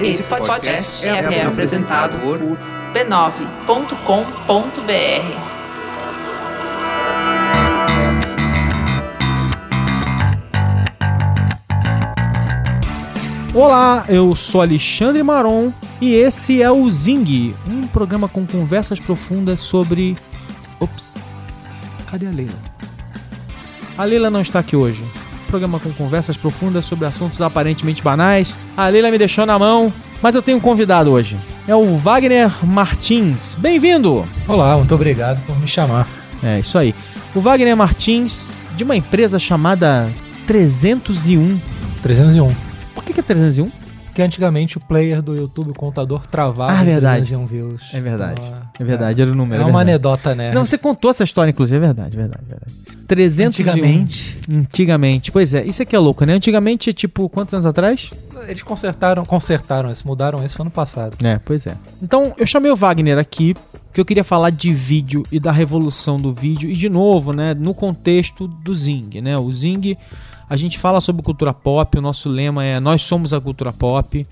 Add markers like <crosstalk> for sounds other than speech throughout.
Esse podcast é, é apresentado por b9.com.br. Olá, eu sou Alexandre Maron e esse é o Zing, um programa com conversas profundas sobre. Ops, cadê a Leila? A Leila não está aqui hoje. Programa com conversas profundas sobre assuntos aparentemente banais. A Leila me deixou na mão, mas eu tenho um convidado hoje. É o Wagner Martins. Bem-vindo! Olá, muito obrigado por me chamar. É, isso aí. O Wagner Martins, de uma empresa chamada 301. 301. Por que, que é 301? Porque antigamente o player do YouTube, o contador, travava ah, verdade. 301 views. É verdade. Então, é verdade, é, era o número. É, é uma anedota, né? Não, você contou essa história, inclusive, é verdade, verdade, verdade. 301. Antigamente. Antigamente. Pois é, isso aqui é louco, né? Antigamente, tipo, quantos anos atrás? Eles consertaram, consertaram isso, mudaram isso ano passado. É, pois é. Então, eu chamei o Wagner aqui, que eu queria falar de vídeo e da revolução do vídeo, e de novo, né, no contexto do Zing, né? O Zing a gente fala sobre cultura pop, o nosso lema é Nós somos a cultura pop.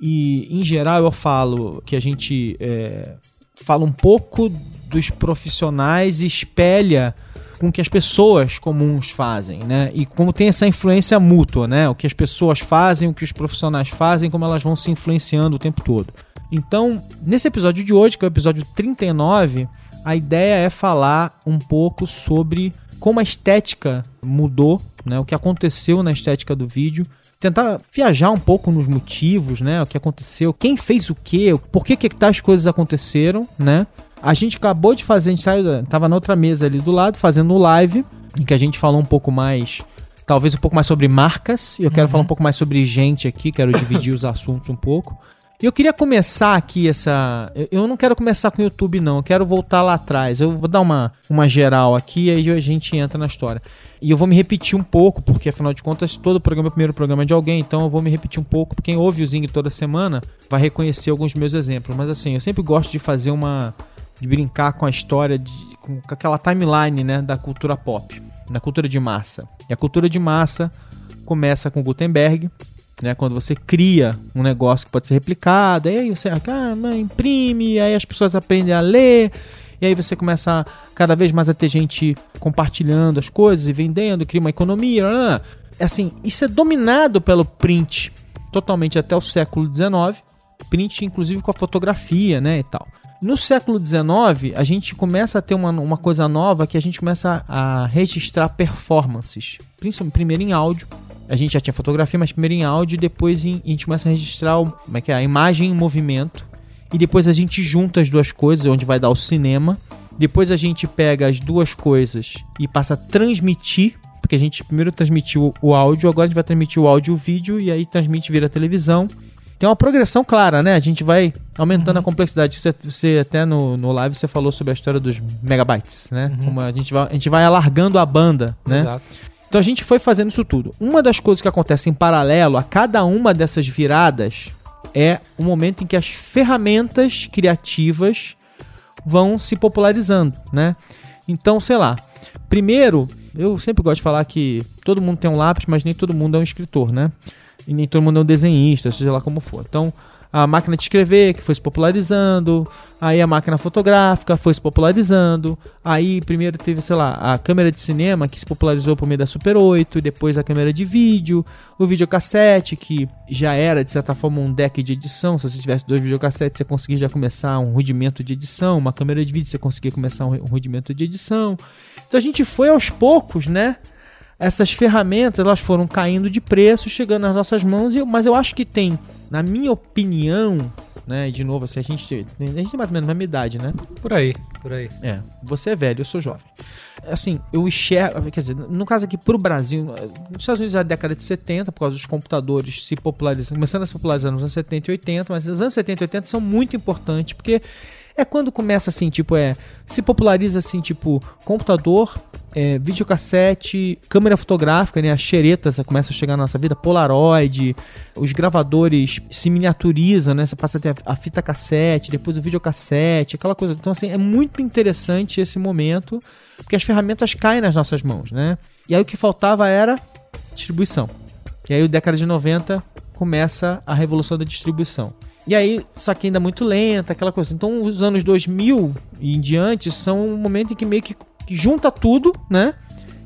E, em geral, eu falo que a gente é, fala um pouco dos profissionais e espelha com o que as pessoas comuns fazem, né? E como tem essa influência mútua, né? O que as pessoas fazem, o que os profissionais fazem, como elas vão se influenciando o tempo todo. Então, nesse episódio de hoje, que é o episódio 39, a ideia é falar um pouco sobre como a estética mudou, né, o que aconteceu na estética do vídeo, tentar viajar um pouco nos motivos, né, o que aconteceu, quem fez o quê, por que que tais coisas aconteceram, né? A gente acabou de fazer, a gente saiu, tava na outra mesa ali do lado fazendo o live, em que a gente falou um pouco mais talvez um pouco mais sobre marcas, e eu quero uhum. falar um pouco mais sobre gente aqui, quero dividir os assuntos um pouco. Eu queria começar aqui essa. Eu não quero começar com o YouTube, não. Eu quero voltar lá atrás. Eu vou dar uma, uma geral aqui e aí a gente entra na história. E eu vou me repetir um pouco, porque afinal de contas, todo programa é o primeiro programa de alguém, então eu vou me repetir um pouco. Quem ouve o Zing toda semana vai reconhecer alguns meus exemplos. Mas assim, eu sempre gosto de fazer uma. de brincar com a história, de, com aquela timeline né, da cultura pop, da cultura de massa. E a cultura de massa começa com Gutenberg, né? Quando você cria um negócio que pode ser replicado, aí você ah, imprime, aí as pessoas aprendem a ler, e aí você começa cada vez mais a ter gente compartilhando as coisas e vendendo, cria uma economia. É assim, isso é dominado pelo print totalmente até o século XIX, print inclusive com a fotografia, né, e tal. No século XIX, a gente começa a ter uma, uma coisa nova que a gente começa a registrar performances, primeiro em áudio, a gente já tinha fotografia, mas primeiro em áudio e depois em, a gente começa a registrar o, como é que é, a imagem em movimento. E depois a gente junta as duas coisas, onde vai dar o cinema. Depois a gente pega as duas coisas e passa a transmitir, porque a gente primeiro transmitiu o áudio, agora a gente vai transmitir o áudio e o vídeo, e aí transmite vira televisão. Tem uma progressão clara, né? A gente vai aumentando uhum. a complexidade. Você, você até no, no live você falou sobre a história dos megabytes, né? Uhum. Como a gente, vai, a gente vai alargando a banda, né? Exato. Então a gente foi fazendo isso tudo. Uma das coisas que acontece em paralelo a cada uma dessas viradas é o momento em que as ferramentas criativas vão se popularizando, né? Então, sei lá. Primeiro, eu sempre gosto de falar que todo mundo tem um lápis, mas nem todo mundo é um escritor, né? E nem todo mundo é um desenhista, seja lá como for. Então, a máquina de escrever, que foi se popularizando, aí a máquina fotográfica foi se popularizando, aí primeiro teve, sei lá, a câmera de cinema, que se popularizou por meio da Super 8, e depois a câmera de vídeo, o videocassete, que já era, de certa forma, um deck de edição, se você tivesse dois videocassetes, você conseguia já começar um rudimento de edição, uma câmera de vídeo, você conseguia começar um rudimento de edição. Então a gente foi aos poucos, né, essas ferramentas elas foram caindo de preço, chegando nas nossas mãos, mas eu acho que tem na minha opinião, né? De novo, assim, a gente, a gente tem mais ou menos a mesma idade, né? Por aí, por aí. É, você é velho, eu sou jovem. Assim, eu enxergo, quer dizer, no caso aqui pro Brasil, nos Estados Unidos é a década de 70, por causa dos computadores se popularizando, começando a se popularizar nos anos 70 e 80, mas os anos 70 e 80 são muito importantes, porque é quando começa assim, tipo, é. Se populariza assim, tipo, computador, é, videocassete, câmera fotográfica, né? As xeretas começam a chegar na nossa vida, Polaroid, os gravadores se miniaturizam, né? Você passa a ter a, fita cassete, depois o videocassete, aquela coisa. Então, assim, é muito interessante esse momento, porque as ferramentas caem nas nossas mãos, né? E aí o que faltava era distribuição. E aí, o década de 90 começa a revolução da distribuição. E aí, só que ainda muito lenta, aquela coisa. Então, os anos 2000 e em diante são um momento em que meio que que junta tudo, né?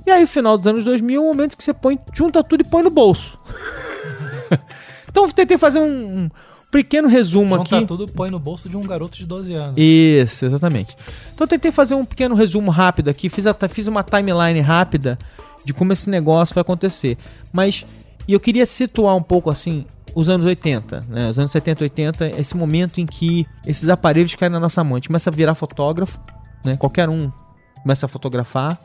E aí, o final dos anos 2000 é um momento que você põe, junta tudo e põe no bolso. <laughs> então, tentei fazer um, um pequeno resumo Junta aqui. tudo, põe no bolso de um garoto de 12 anos. Isso, exatamente. Então tentei fazer um pequeno resumo rápido aqui, fiz, a- fiz uma timeline rápida de como esse negócio vai acontecer. Mas e eu queria situar um pouco assim os anos 80, né? Os anos 70, 80, esse momento em que esses aparelhos caem na nossa mão. A gente começa a virar fotógrafo, né? Qualquer um começa a fotografar.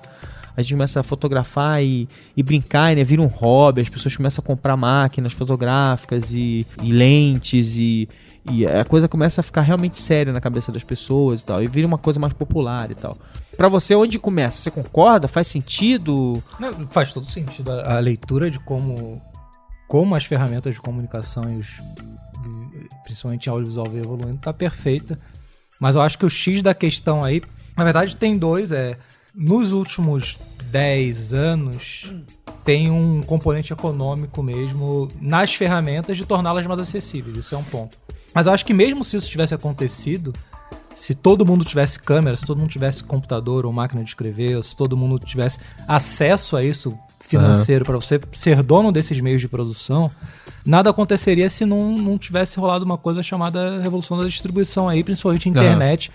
A gente começa a fotografar e, e brincar, né? Vira um hobby, as pessoas começam a comprar máquinas fotográficas e, e lentes e, e a coisa começa a ficar realmente séria na cabeça das pessoas e tal. E vira uma coisa mais popular e tal. Pra você, onde começa? Você concorda? Faz sentido? Não, faz todo sentido a, a leitura de como, como as ferramentas de comunicação e os principalmente audiovisual vem evoluindo tá perfeita. Mas eu acho que o X da questão aí, na verdade tem dois, é nos últimos 10 anos tem um componente econômico mesmo nas ferramentas de torná-las mais acessíveis, isso é um ponto. Mas eu acho que mesmo se isso tivesse acontecido, se todo mundo tivesse câmera, se todo mundo tivesse computador ou máquina de escrever, se todo mundo tivesse acesso a isso financeiro para você ser dono desses meios de produção, nada aconteceria se não, não tivesse rolado uma coisa chamada revolução da distribuição aí, principalmente internet,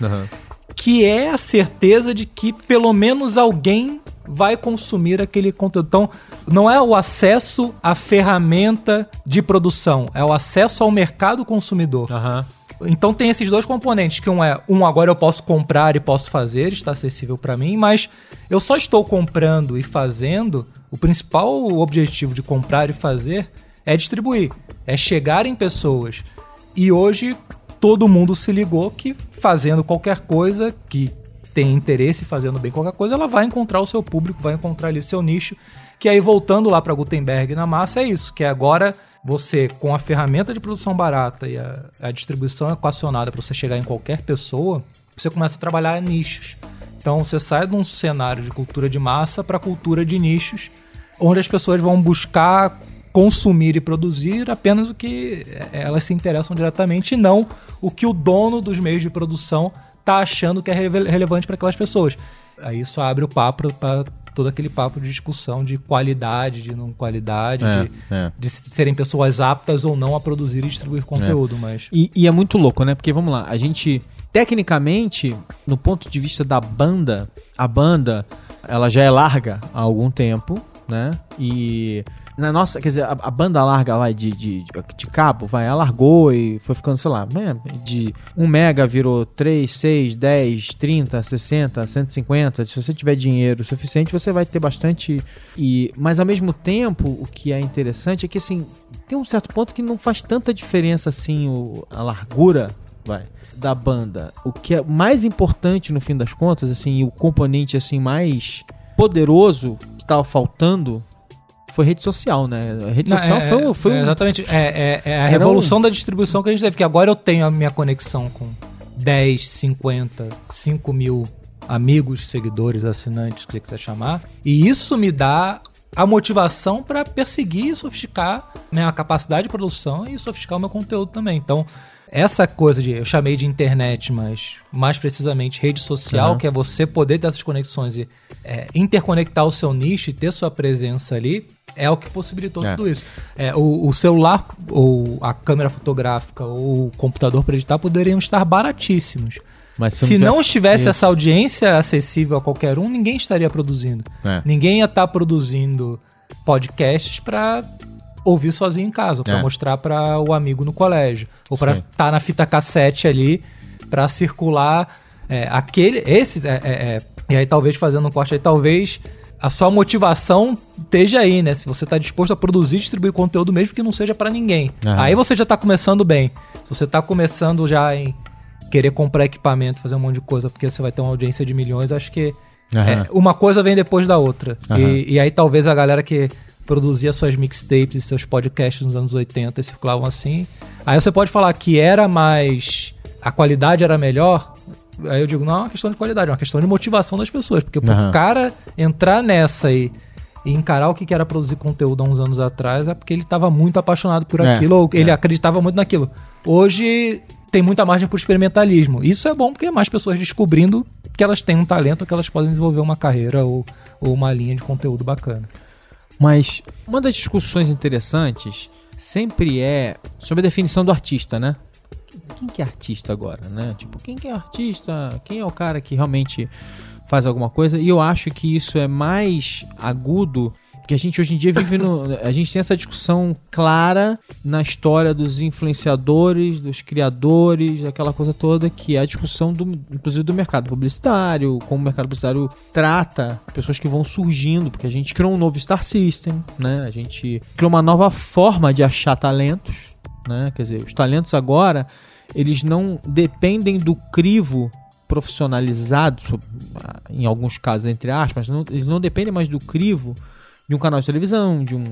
que é a certeza de que pelo menos alguém vai consumir aquele conteúdo. Então, não é o acesso à ferramenta de produção, é o acesso ao mercado consumidor. Aham. Então tem esses dois componentes, que um é, um agora eu posso comprar e posso fazer, está acessível para mim, mas eu só estou comprando e fazendo, o principal objetivo de comprar e fazer é distribuir, é chegar em pessoas. E hoje todo mundo se ligou que fazendo qualquer coisa que tem interesse fazendo bem qualquer coisa, ela vai encontrar o seu público, vai encontrar ali seu nicho. Que aí voltando lá para Gutenberg na massa é isso, que agora você com a ferramenta de produção barata e a, a distribuição equacionada para você chegar em qualquer pessoa, você começa a trabalhar nichos. Então você sai de um cenário de cultura de massa para cultura de nichos, onde as pessoas vão buscar consumir e produzir apenas o que eh, elas se interessam diretamente e não o que o dono dos meios de produção tá achando que é rele- relevante para aquelas pessoas. Aí isso abre o papo para todo aquele papo de discussão de qualidade, de não qualidade, É, de, é. de serem pessoas aptas ou não a produzir e distribuir conteúdo, mas E, e é muito louco, né? Porque vamos lá, a gente, tecnicamente, no ponto de vista da banda, a banda, ela já é larga há algum tempo, né? E na nossa, quer dizer, a, a banda larga lá de, de, de cabo, vai, ela largou e foi ficando, sei lá, né? de 1 mega virou 3, 6, 10, 30, 60, 150. Se você tiver dinheiro suficiente, você vai ter bastante. E, mas ao mesmo tempo, o que é interessante é que assim, tem um certo ponto que não faz tanta diferença assim o, a largura, vai, da banda. O que é mais importante no fim das contas, assim, o componente assim mais poderoso que tava faltando foi rede social, né? A rede Não, social é- foi, um- foi é, um- exatamente. É, é- é a revolução da distribuição que a gente teve. Que agora eu tenho a minha conexão com 10, 50, 5 mil amigos, seguidores, assinantes, o que você quiser chamar. E isso me dá a motivação para perseguir e sofisticar minha capacidade de produção e sofisticar o meu conteúdo também. Então, essa coisa de eu chamei de internet, mas mais precisamente rede social, Aham. que é você poder ter essas conexões e é, interconectar o seu nicho e ter sua presença ali, é o que possibilitou É. tudo isso. É, o, o celular, ou a câmera fotográfica, ou o computador para editar poderiam estar baratíssimos. Mas Se tiver- não estivesse Isso. essa audiência acessível a qualquer um, ninguém estaria produzindo. É. Ninguém ia estar produzindo podcasts para ouvir sozinho em casa, para É. mostrar para o amigo no colégio, ou para estar na fita cassete ali para circular é, aquele, esse, é, é, é, e aí talvez fazendo um corte aí, talvez a sua motivação esteja aí, né? Se você está disposto a produzir e distribuir conteúdo mesmo que não seja para ninguém. Aham. Aí você já tá começando bem. Se você tá começando já em querer comprar equipamento, fazer um monte de coisa, porque você vai ter uma audiência de milhões, acho que é, uma coisa vem depois da outra. E, e aí talvez a galera que produzia suas mixtapes e seus podcasts nos anos 80 e circulavam assim. Aí você pode falar que era mais. a qualidade era melhor. Aí eu digo, não é uma questão de qualidade, é uma questão de motivação das pessoas. Porque pro Aham. cara entrar nessa e, e encarar o que era produzir conteúdo há uns anos atrás é porque ele estava muito apaixonado por É, aquilo, ou ele é. acreditava muito naquilo. Hoje tem muita margem para experimentalismo. Isso é bom porque é mais pessoas descobrindo que elas têm um talento, que elas podem desenvolver uma carreira ou, ou uma linha de conteúdo bacana. Mas uma das discussões interessantes sempre é sobre a definição do artista, né? Quem que é artista agora, né? Tipo, quem que é artista? Quem é o cara que realmente faz alguma coisa? E eu acho que isso é mais agudo que a gente hoje em dia vive no. <laughs> A gente tem essa discussão clara na história dos influenciadores, dos criadores, aquela coisa toda, que é a discussão do, inclusive do mercado publicitário, como o mercado publicitário trata pessoas que vão surgindo, porque a gente criou um novo Star System, né? A gente criou uma nova forma de achar talentos, né? Quer dizer, os talentos agora, eles não dependem do crivo profissionalizado, em alguns casos, entre aspas, não- eles não dependem mais do crivo de um canal de televisão, de um,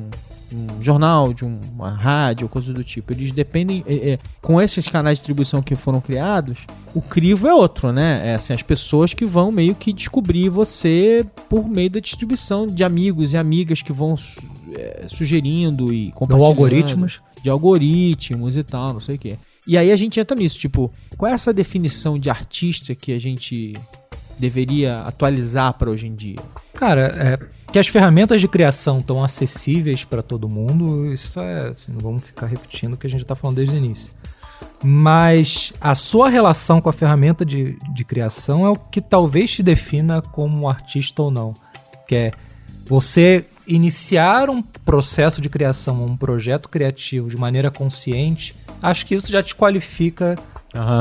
um jornal, de um- uma rádio, coisa do tipo. Eles dependem. é, é, com esses canais de distribuição que foram criados, o crivo é outro, né? É assim, as pessoas que vão meio que descobrir você por meio da distribuição de amigos e amigas que vão é, sugerindo e Ou compartilhando algoritmos. de algoritmos e tal, não sei o quê. E aí a gente entra nisso, tipo, qual é essa definição de artista que a gente deveria atualizar para hoje em dia? Cara, é, que as ferramentas de criação estão acessíveis para todo mundo, isso é. assim, não vamos ficar repetindo o que a gente está falando desde o início. Mas a sua relação com a ferramenta de, de criação é o que talvez te defina como artista ou não. Que é você iniciar um processo de criação, um projeto criativo de maneira consciente, acho que isso já te qualifica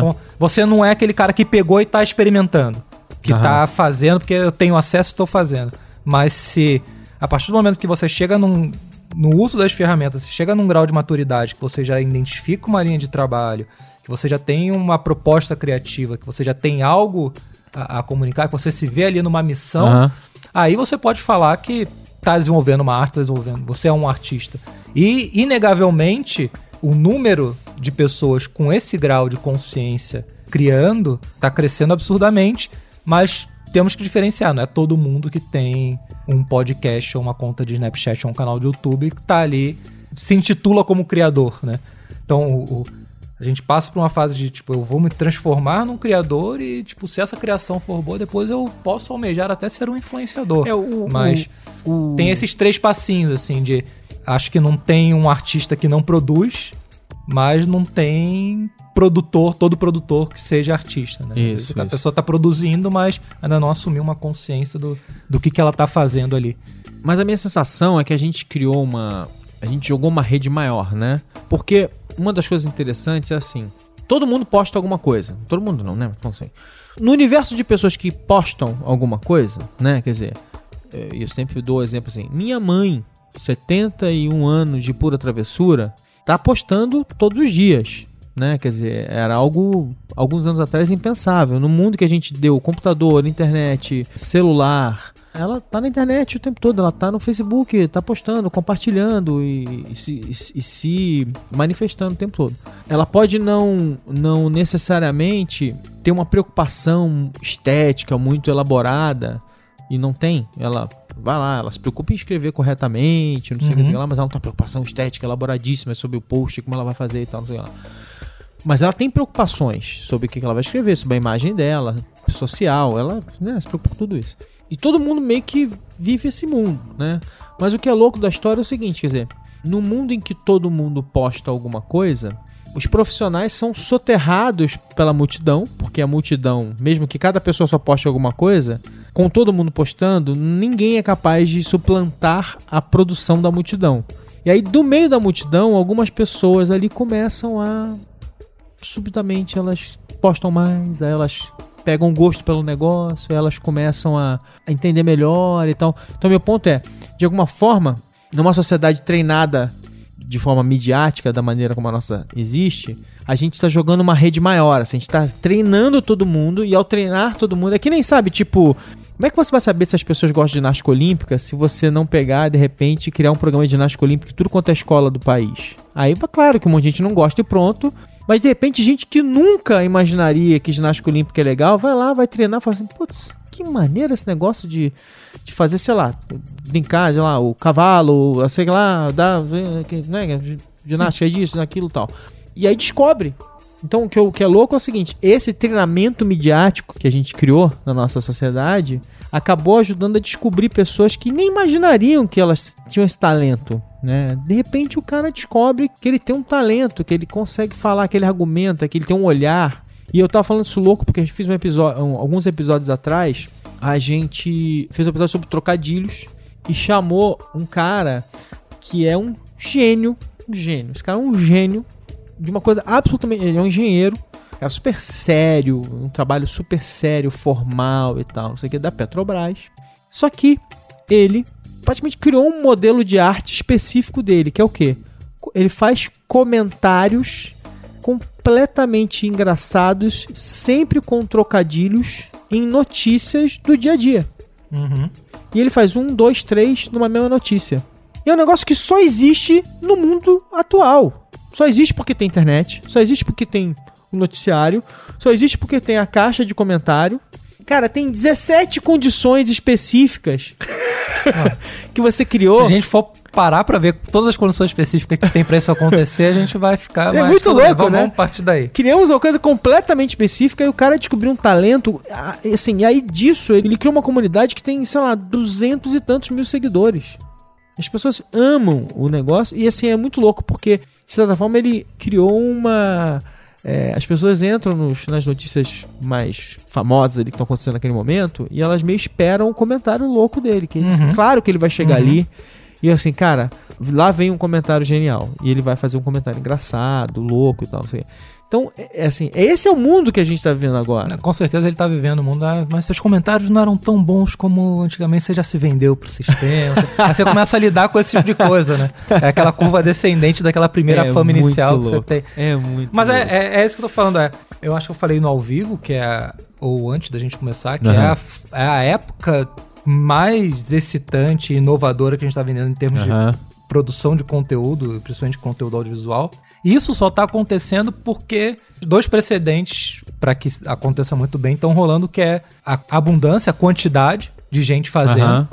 Bom, Você não é aquele cara que pegou e tá experimentando. Que Aham. tá fazendo porque eu tenho acesso e tô fazendo. Mas se a partir do momento que você chega num, no uso das ferramentas, você chega num grau de maturidade que você já identifica uma linha de trabalho, que você já tem uma proposta criativa, que você já tem algo a, a comunicar, que você se vê ali numa missão, Aham. aí você pode falar que tá desenvolvendo uma arte, tá desenvolvendo, você é um artista. E, inegavelmente, o número de pessoas com esse grau de consciência criando tá crescendo absurdamente, mas temos que diferenciar, não é todo mundo que tem um podcast ou uma conta de Snapchat ou um canal de YouTube que tá ali, se intitula como criador, né? Então, o- o- a gente passa por uma fase de, tipo, eu vou me transformar num criador e, tipo, se essa criação for boa, depois eu posso almejar até ser um influenciador. É, o, Mas tem esses três passinhos, assim, de acho que não tem um artista que não produz, mas não tem produtor, todo produtor que seja artista, né? Isso, A isso. pessoa tá produzindo, mas ainda não assumiu uma consciência do, do que, que ela tá fazendo ali. Mas a minha sensação é que a gente criou uma. A gente jogou uma rede maior, né? Porque uma das coisas interessantes é assim: todo mundo posta alguma coisa. Todo mundo não, né? Então, assim, no universo de pessoas que postam alguma coisa, né? Quer dizer, eh, eu sempre dou o exemplo assim: minha mãe, 71 anos de pura travessura, tá postando todos os dias. Né? Quer dizer, era algo alguns anos atrás impensável. No mundo que a gente deu computador, internet, celular, ela tá na internet o tempo todo, ela tá no Facebook, tá postando, compartilhando e, e se, e se manifestando o tempo todo. Ela pode não, não necessariamente ter uma preocupação estética muito elaborada e não tem. Ela vai lá, ela se preocupa em escrever corretamente, não sei o que, Uhum. lá, mas ela não tem uma preocupação estética elaboradíssima sobre o post, como ela vai fazer e tal, não sei lá. Mas ela tem preocupações sobre o que que ela vai escrever, sobre a imagem dela, social, ela né, se preocupa com tudo isso. E todo mundo meio que vive esse mundo, né? Mas o que é louco da história é o seguinte, quer dizer, no mundo em que todo mundo posta alguma coisa, os profissionais são soterrados pela multidão, porque a multidão, mesmo que cada pessoa só poste alguma coisa, com todo mundo postando, ninguém é capaz de suplantar a produção da multidão. E aí, do meio da multidão, algumas pessoas ali começam a subitamente elas postam mais, aí elas pegam gosto pelo negócio, elas começam a, a entender melhor e tal. Então meu ponto é, de alguma forma, numa sociedade treinada de forma midiática, da maneira como a nossa existe, a gente está jogando uma rede maior, assim, a gente está treinando todo mundo e ao treinar todo mundo, é que nem sabe, tipo, como é que você vai saber se as pessoas gostam de ginástica olímpica se você não pegar, de repente, criar um programa de ginástica olímpica tudo quanto é escola do país? Aí, claro que um monte de gente não gosta e pronto, Mas de repente, gente que nunca imaginaria que ginástica olímpica é legal, vai lá, vai treinar e fala assim, putz, que maneira esse negócio de, de fazer, sei lá, brincar, sei lá, o cavalo, sei lá, dar, né, ginástica é disso, daquilo e tal. E aí descobre. Então o que, o que é louco é o seguinte, esse treinamento midiático que a gente criou na nossa sociedade acabou ajudando a descobrir pessoas que nem imaginariam que elas tinham esse talento. Né? De repente o cara descobre que ele tem um talento, que ele consegue falar, que ele argumenta, que ele tem um olhar. E eu tava falando isso louco porque a gente fez um episódio, um, alguns episódios atrás, a gente fez um episódio sobre trocadilhos e chamou um cara que é um gênio, um gênio. Esse cara é um gênio de uma coisa absolutamente, ele é um engenheiro, é super sério, um trabalho super sério, formal e tal, não sei o que da Petrobras. Só que ele praticamente criou um modelo de arte específico dele, que é o quê? Ele faz comentários completamente engraçados, sempre com trocadilhos, em notícias do dia a dia. Uhum. E ele faz um, dois, três numa mesma notícia. E é um negócio que só existe no mundo atual. Só existe porque tem internet, só existe porque tem o noticiário, só existe porque tem a caixa de comentário. Cara, tem 17 condições específicas <laughs> <laughs> que você criou. Se a gente for parar pra ver todas as condições específicas que tem pra isso acontecer, a gente vai ficar É mais... muito louco, vamos, né? Vamos partir daí. Criamos uma coisa completamente específica e o cara descobriu um talento, assim, e aí disso ele criou uma comunidade que tem, sei lá, duzentos e tantos mil seguidores. As pessoas amam o negócio e assim, é muito louco porque, de certa forma, ele criou uma... é, as pessoas entram nos- nas notícias mais famosas ali que estão acontecendo naquele momento e elas meio esperam o comentário louco dele. Que ele- Uhum. Claro que ele vai chegar Uhum. ali e assim, cara, lá vem um comentário genial. E ele vai fazer um comentário engraçado, louco e tal, não sei. Então, é, é assim, esse é o mundo que a gente tá vivendo agora. Com certeza ele tá vivendo o mundo, ah, mas seus comentários não eram tão bons como antigamente você já se vendeu pro sistema. Aí você começa a lidar com esse tipo de coisa, né? É aquela curva descendente daquela primeira É fama inicial que você louco. tem. É muito. Mas é, louco. é, é isso que eu tô falando. É, eu acho que eu falei no ao vivo, que é. Ou antes da gente começar, que é, Aham. a, é a época mais excitante e inovadora que a gente tá vivendo em termos Aham. de produção de conteúdo, principalmente conteúdo audiovisual. Isso só tá acontecendo porque dois precedentes para que aconteça muito bem estão rolando, que é a abundância, a quantidade de gente fazendo Aham.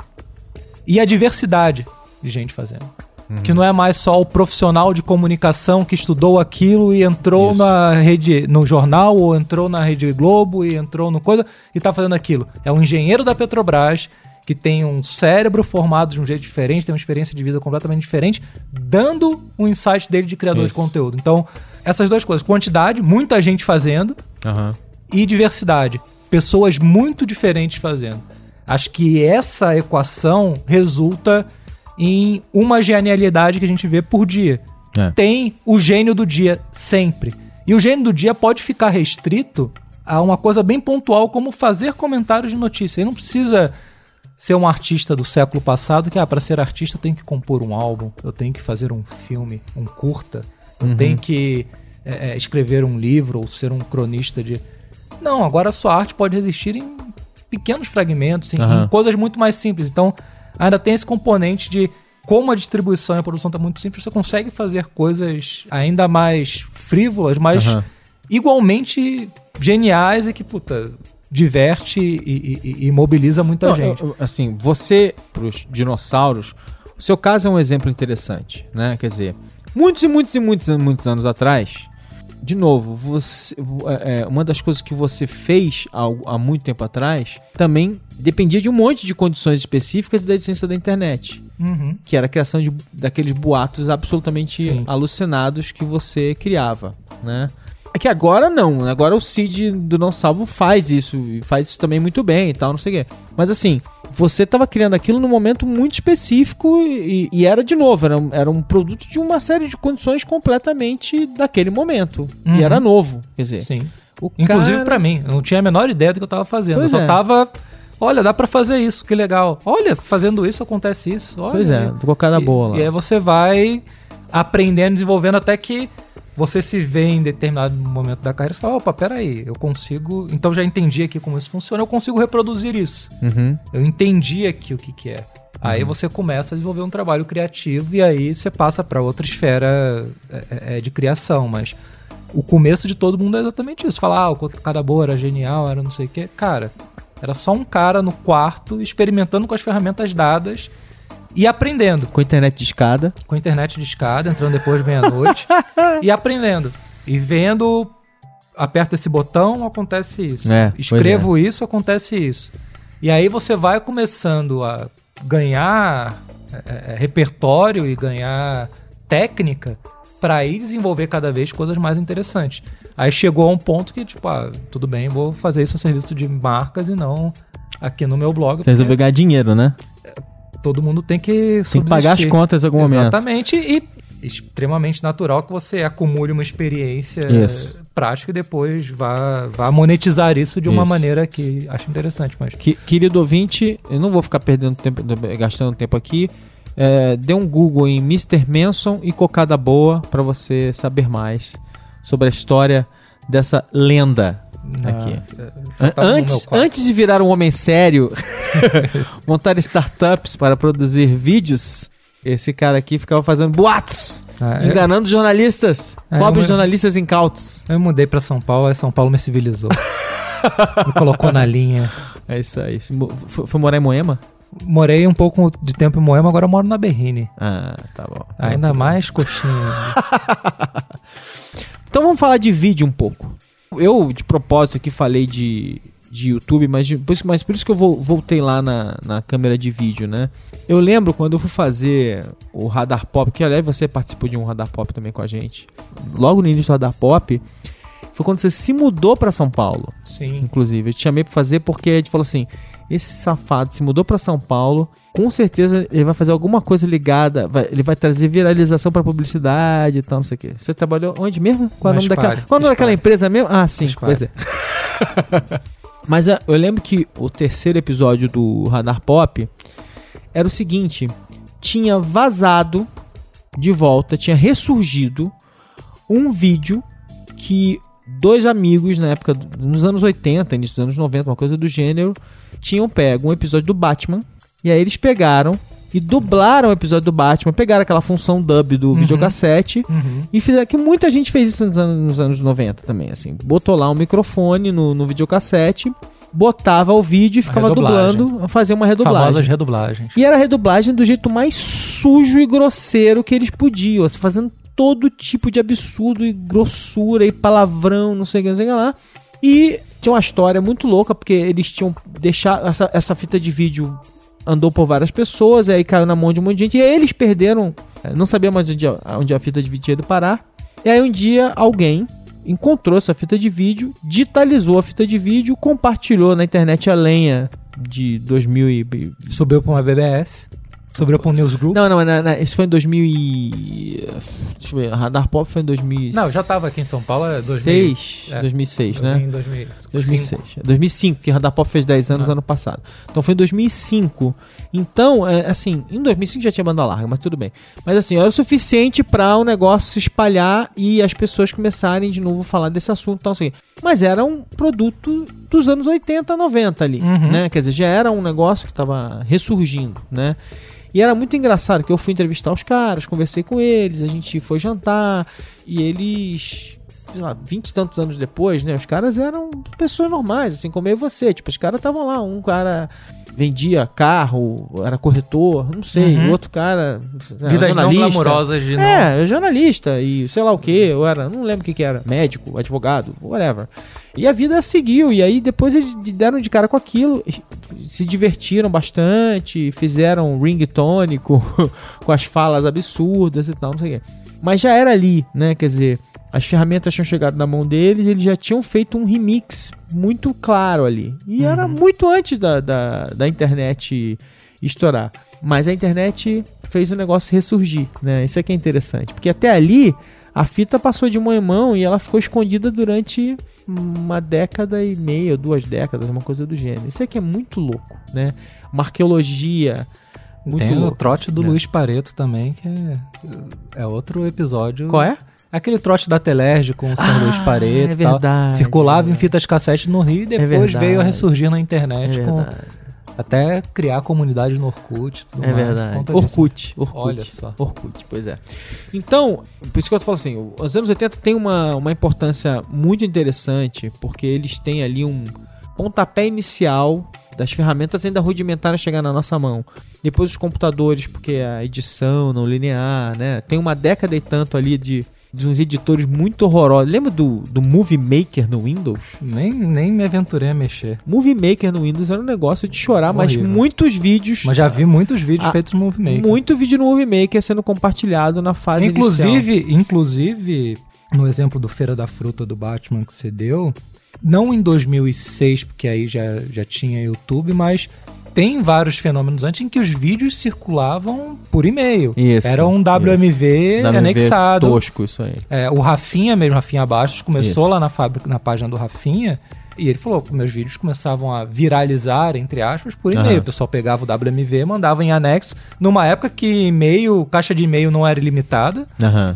e a diversidade de gente fazendo. Uhum. Que não é mais só o profissional de comunicação que estudou aquilo e entrou Isso. na rede, no jornal, ou entrou na Rede Globo e entrou no coisa e tá fazendo aquilo. É um engenheiro da Petrobras que tem um cérebro formado de um jeito diferente, tem uma experiência de vida completamente diferente, dando um insight dele de criador de Isso. conteúdo. Então, essas duas coisas, quantidade, muita gente fazendo, Aham. e diversidade. Pessoas muito diferentes fazendo. Acho que essa equação resulta em uma genialidade que a gente vê por dia. É. Tem o gênio do dia sempre. E o gênio do dia pode ficar restrito a uma coisa bem pontual, como fazer comentários de notícia. Ele não precisa ser um artista do século passado que, ah, para ser artista eu tenho que compor um álbum, eu tenho que fazer um filme, um curta, eu tenho que é, é, escrever um livro ou ser um cronista de. Não, agora a sua arte pode existir em pequenos fragmentos, em, Aham. em coisas muito mais simples. Então, ainda tem esse componente de como a distribuição e a produção está muito simples, você consegue fazer coisas ainda mais frívolas, mas Aham. igualmente geniais e que, puta, diverte e, e- e mobiliza muita Não, gente. eu- assim, você, pros dinossauros, o seu caso é um exemplo interessante, né? Quer dizer, muitos e muitos e muitos, e muitos anos atrás, de novo, você, é, é, uma das coisas que você fez há, há muito tempo atrás também dependia de um monte de condições específicas e da licença da internet. Uhum. que era a criação de, daqueles boatos absolutamente Sim. alucinados que você criava, né? É que agora não, agora o Cid do Não Salvo faz isso, e faz isso também muito bem e tal, não sei o quê. Mas assim, você tava criando aquilo num momento muito específico e, e era, de novo, era, um- era um produto de uma série de condições completamente daquele momento. Uhum. E era novo, quer dizer. Sim. O Inclusive cara- pra mim, eu não tinha a menor ideia do que eu tava fazendo. Pois eu só é. tava. Olha, dá pra fazer isso, que legal. Olha, fazendo isso acontece isso. Olha, Pois é, do cocada boa lá. E aí você vai aprendendo, desenvolvendo até que você se vê em determinado momento da carreira e fala, opa, peraí, eu consigo. Então já entendi aqui como isso funciona, eu consigo reproduzir isso. Uhum. Eu entendi aqui o que, que é. Aí você começa a desenvolver um trabalho criativo e aí você passa para outra esfera é, é, de criação. Mas o começo de todo mundo é exatamente isso. Falar, ah, o cada boa era genial, era não sei o quê. Cara, era só um cara no quarto experimentando com as ferramentas dadas e aprendendo. Com internet de escada. Com internet de escada, entrando depois de meia-noite <laughs> e aprendendo. E vendo, aperta esse botão, acontece isso. É, Escrevo isso, acontece isso. E aí você vai começando a ganhar é, é, repertório e ganhar técnica para ir desenvolver cada vez coisas mais interessantes. Aí chegou a um ponto que, tipo, ah, tudo bem, vou fazer isso a serviço de marcas e não aqui no meu blog. Você resolveu ganhar dinheiro, né? Todo mundo tem que Tem que pagar as contas em algum momento. Exatamente, e extremamente natural que você acumule uma experiência Isso. prática e depois vá, vá monetizar isso de uma Isso. maneira que acho interessante. Mas Que- querido ouvinte, eu não vou ficar perdendo tempo, gastando tempo aqui. É, dê um Google em Mr. Manson e Cocada Boa para você saber mais sobre a história dessa lenda aqui. sentado tá Antes, antes de virar um homem sério, <laughs> montar startups para produzir vídeos, esse cara aqui ficava fazendo boatos, Ah, eu- enganando jornalistas, É, pobres eu- jornalistas incautos. Eu mudei pra São Paulo, aí São Paulo me civilizou. <laughs> me colocou na linha. É isso aí. Foi, foi morar em Moema? Morei um pouco de tempo em Moema, agora eu moro na Berrine. Ah, tá bom. Ainda mais coxinha. <laughs> Então vamos falar de vídeo um pouco. Eu, de propósito, aqui falei de, de YouTube, mas, de- por isso- mas por isso que eu vol- voltei lá na, na câmera de vídeo, né? Eu lembro quando eu fui fazer o Radar Pop, que aliás você participou de um Radar Pop também com a gente. Logo no início do Radar Pop, foi quando você se mudou para São Paulo, Sim. inclusive. Eu te chamei pra fazer porque a gente falou assim: esse safado se mudou para São Paulo, com certeza ele vai fazer alguma coisa ligada, vai- ele vai trazer viralização para publicidade e tal, não sei o quê. Você trabalhou onde mesmo? Qual é o Na nome daquela, qual é o nome daquela empresa mesmo? Ah, sim, Spire. pois é. <laughs> Mas ah, eu lembro que o terceiro episódio do Radar Pop era o seguinte: tinha vazado de volta, tinha ressurgido um vídeo que dois amigos na época, nos anos 80, início dos anos 90, uma coisa do gênero, tinham pego um episódio do Batman e aí eles pegaram e dublaram o episódio do Batman, pegaram aquela função dub do Uhum. videocassete Uhum. e fizeram que muita gente fez isso nos anos, nos anos 90 também, assim. Botou lá um microfone no, no videocassete, botava o vídeo e ficava dublando, fazia uma redublagem. Famosas redublagens. E era a redublagem do jeito mais sujo e grosseiro que eles podiam, assim, fazendo todo tipo de absurdo e grossura e palavrão, não sei o que, não sei o que lá. E tinha uma história muito louca, porque eles tinham deixado essa, essa fita de vídeo andou por várias pessoas, aí caiu na mão de um monte de gente, e eles perderam, eh, não sabia mais onde, a- onde a fita de vídeo ia parar. E aí um dia alguém encontrou essa fita de vídeo, digitalizou a fita de vídeo, compartilhou na internet a lenha de 2000 e Subiu pra uma BBS. Subiu pra um Newsgroup. não, não, não, não, isso foi em 2000 e... Deixa eu ver, a Radar Pop foi em 2006, Não, já tava aqui em São Paulo, é 2000. é. 2006, Eu né? Em 2000. 2006. 2005, que a Radar Pop fez 10 anos Ah. ano passado. Então foi em 2005. Então, é, assim, em 2005 já tinha banda larga, mas tudo bem. Mas assim, era o suficiente para o negócio se espalhar e as pessoas começarem de novo a falar desse assunto e tal, assim. Mas era um produto dos anos 80, 90 ali, Uhum. né? Quer dizer, já era um negócio que estava ressurgindo, né? E era muito engraçado que eu fui entrevistar os caras, conversei com eles, a gente foi jantar e eles, sei lá, vinte e tantos anos depois, né? Os caras eram pessoas normais, assim como eu e você. Tipo, os caras estavam lá, um cara vendia carro, era corretor, não sei, Uhum. outro cara era Vidas não jornalista. glamurosas de não. É, jornalista e sei lá o que, eu era, não lembro o que que era, médico, advogado, whatever. E a vida seguiu, e aí depois eles deram de cara com aquilo, se divertiram bastante, fizeram ringtone com, <laughs> com as falas absurdas e tal, não sei o quê. Mas já era ali, né, quer dizer, as ferramentas tinham chegado na mão deles, eles já tinham feito um remix muito claro ali. E era muito antes da, da, da internet estourar. Mas a internet fez o negócio ressurgir, né? Isso é que é interessante. Porque até ali, a fita passou de mão em mão e ela ficou escondida durante uma década e meia, duas décadas, uma coisa do gênero. Isso é que é muito louco, né? Uma arqueologia muito Tem o trote do né? Luiz Pareto também, que é, é outro episódio. Qual é? Aquele trote da Telerge com o São Ah, Luiz Pareto é e tal. Circulava é em fitas cassete no Rio e depois verdade. veio a ressurgir na É internet com, verdade. Até criar comunidade no Orkut tudo É mais, verdade. Orkut, Orkut. Olha só. Orkut, pois é. Então, por isso que eu falando assim, os anos 80 tem uma, uma importância muito interessante, porque eles têm ali um pontapé inicial das ferramentas ainda rudimentares chegar na nossa mão. Depois os computadores, porque a edição não linear, né? Tem uma década e tanto ali de, de uns editores muito horrorosos. Lembra do, do Movie Maker no Windows? Nem, nem me aventurei a mexer. Movie Maker no Windows era um negócio de chorar, mas muitos vídeos Mas já vi muitos vídeos Ah, feitos no Movie Maker. muito vídeo no Movie Maker sendo compartilhado na fase inicial. Inclusive, inclusive, no exemplo do Feira da Fruta do Batman que você deu, não em 2006, porque aí já, já tinha YouTube, mas tem vários fenômenos antes em que os vídeos circulavam por e-mail. Isso, Era um WMV, WMV anexado. tosco isso aí. É, o Rafinha mesmo, Rafinha Bastos, começou Isso. lá na fábrica, na página do Rafinha, e ele falou que meus vídeos começavam a viralizar, entre aspas, por e-mail. Aham. O pessoal pegava o WMV, mandava em anexo, numa época que e-mail, caixa de e-mail não era ilimitada,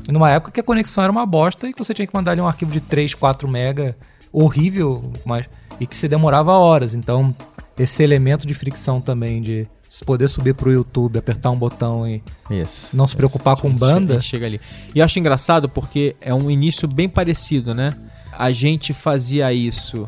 e numa época que a conexão era uma bosta e que você tinha que mandar ali um arquivo de 3, 4 mega, horrível, mas, e que se demorava horas. Então, esse elemento de fricção também, de poder subir pro YouTube, apertar um botão e Isso. não se preocupar Isso. com banda. a gente chega ali. E eu acho engraçado porque é um início bem parecido, né? A gente fazia isso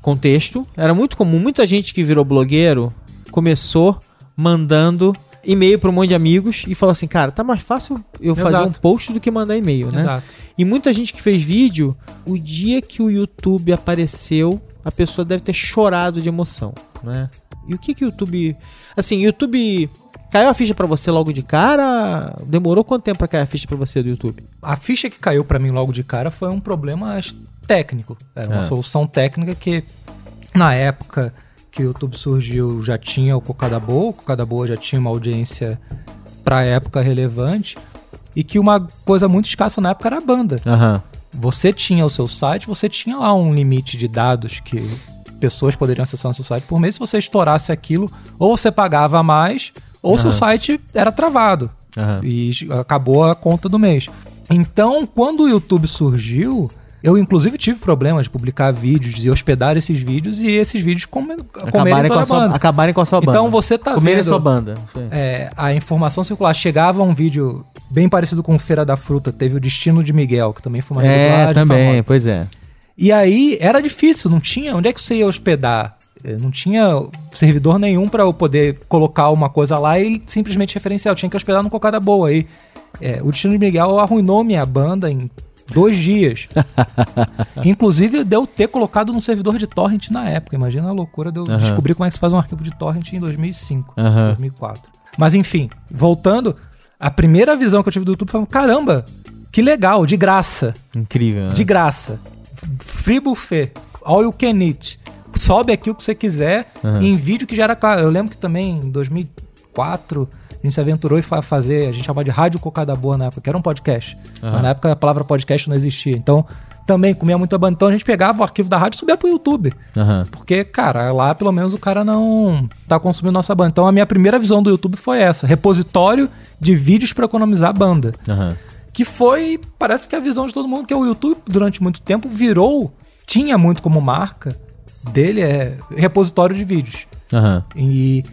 com texto. Era muito comum. Muita gente que virou blogueiro começou mandando e-mail para um monte de amigos e falou assim, cara, tá mais fácil eu fazer Exato. um post do que mandar e-mail, né? Exato. E muita gente que fez vídeo, o dia que o YouTube apareceu, a pessoa deve ter chorado de emoção, né? E o que que o YouTube... Assim, YouTube... Caiu a ficha pra você logo de cara? Demorou quanto tempo pra cair a ficha pra você do YouTube? A ficha que caiu pra mim logo de cara foi um problema técnico. Era uma Ah. solução técnica que, na época que o YouTube surgiu, já tinha o Cocada Boa. O Cocada Boa já tinha uma audiência pra época relevante. E que uma coisa muito escassa na época era a banda. Aham. Você tinha o seu site, você tinha lá um limite de dados que pessoas poderiam acessar no seu site por mês. Se você estourasse aquilo, ou você pagava mais, ou seu Aham. site era travado Aham. e acabou a conta do mês. Então, quando o YouTube surgiu, eu inclusive tive problemas de publicar vídeos e hospedar esses vídeos e esses vídeos come, comerem Acabarem com, toda a a sua, banda. acabarem com a sua banda. Então você tá Comerem vendo sua banda. É, a informação circular. Chegava um vídeo bem parecido com Feira da Fruta, teve o Destino de Miguel, que também foi uma É, também, famosa. pois é. E aí era difícil, não tinha. Onde é que você ia hospedar? Eh, Não tinha servidor nenhum para eu poder colocar uma coisa lá e simplesmente referenciar. Eu tinha que hospedar no Cocada Boa. Aí eh, o Destino de Miguel arruinou minha banda em dois dias. <laughs> Inclusive, de eu ter colocado num servidor de torrent na época. Imagina a loucura de eu Aham. descobrir como é que se faz um arquivo de torrent em 2005, Aham. 2004. Mas enfim, voltando, a primeira visão que eu tive do YouTube foi: caramba, que legal, de graça. Incrível, né? De graça. Free buffet. All you can eat. Sobe aqui o que você quiser Aham. em vídeo que já era claro. Eu lembro que também em 2004 a gente se aventurou fa- fazer, a gente chamava de Rádio Cocada Boa na época, que era um podcast. Aham. Mas na época a palavra podcast não existia. Então também comia muita banda. Então a gente pegava o arquivo da rádio e subia pro YouTube. Aham. Porque, cara, lá pelo menos o cara não tá consumindo nossa banda. Então a minha primeira visão do YouTube foi essa: repositório de vídeos para economizar banda Aham. Que foi, parece que a visão de todo mundo, que o YouTube durante muito tempo virou, tinha muito como marca dele é repositório de vídeos. Aham. E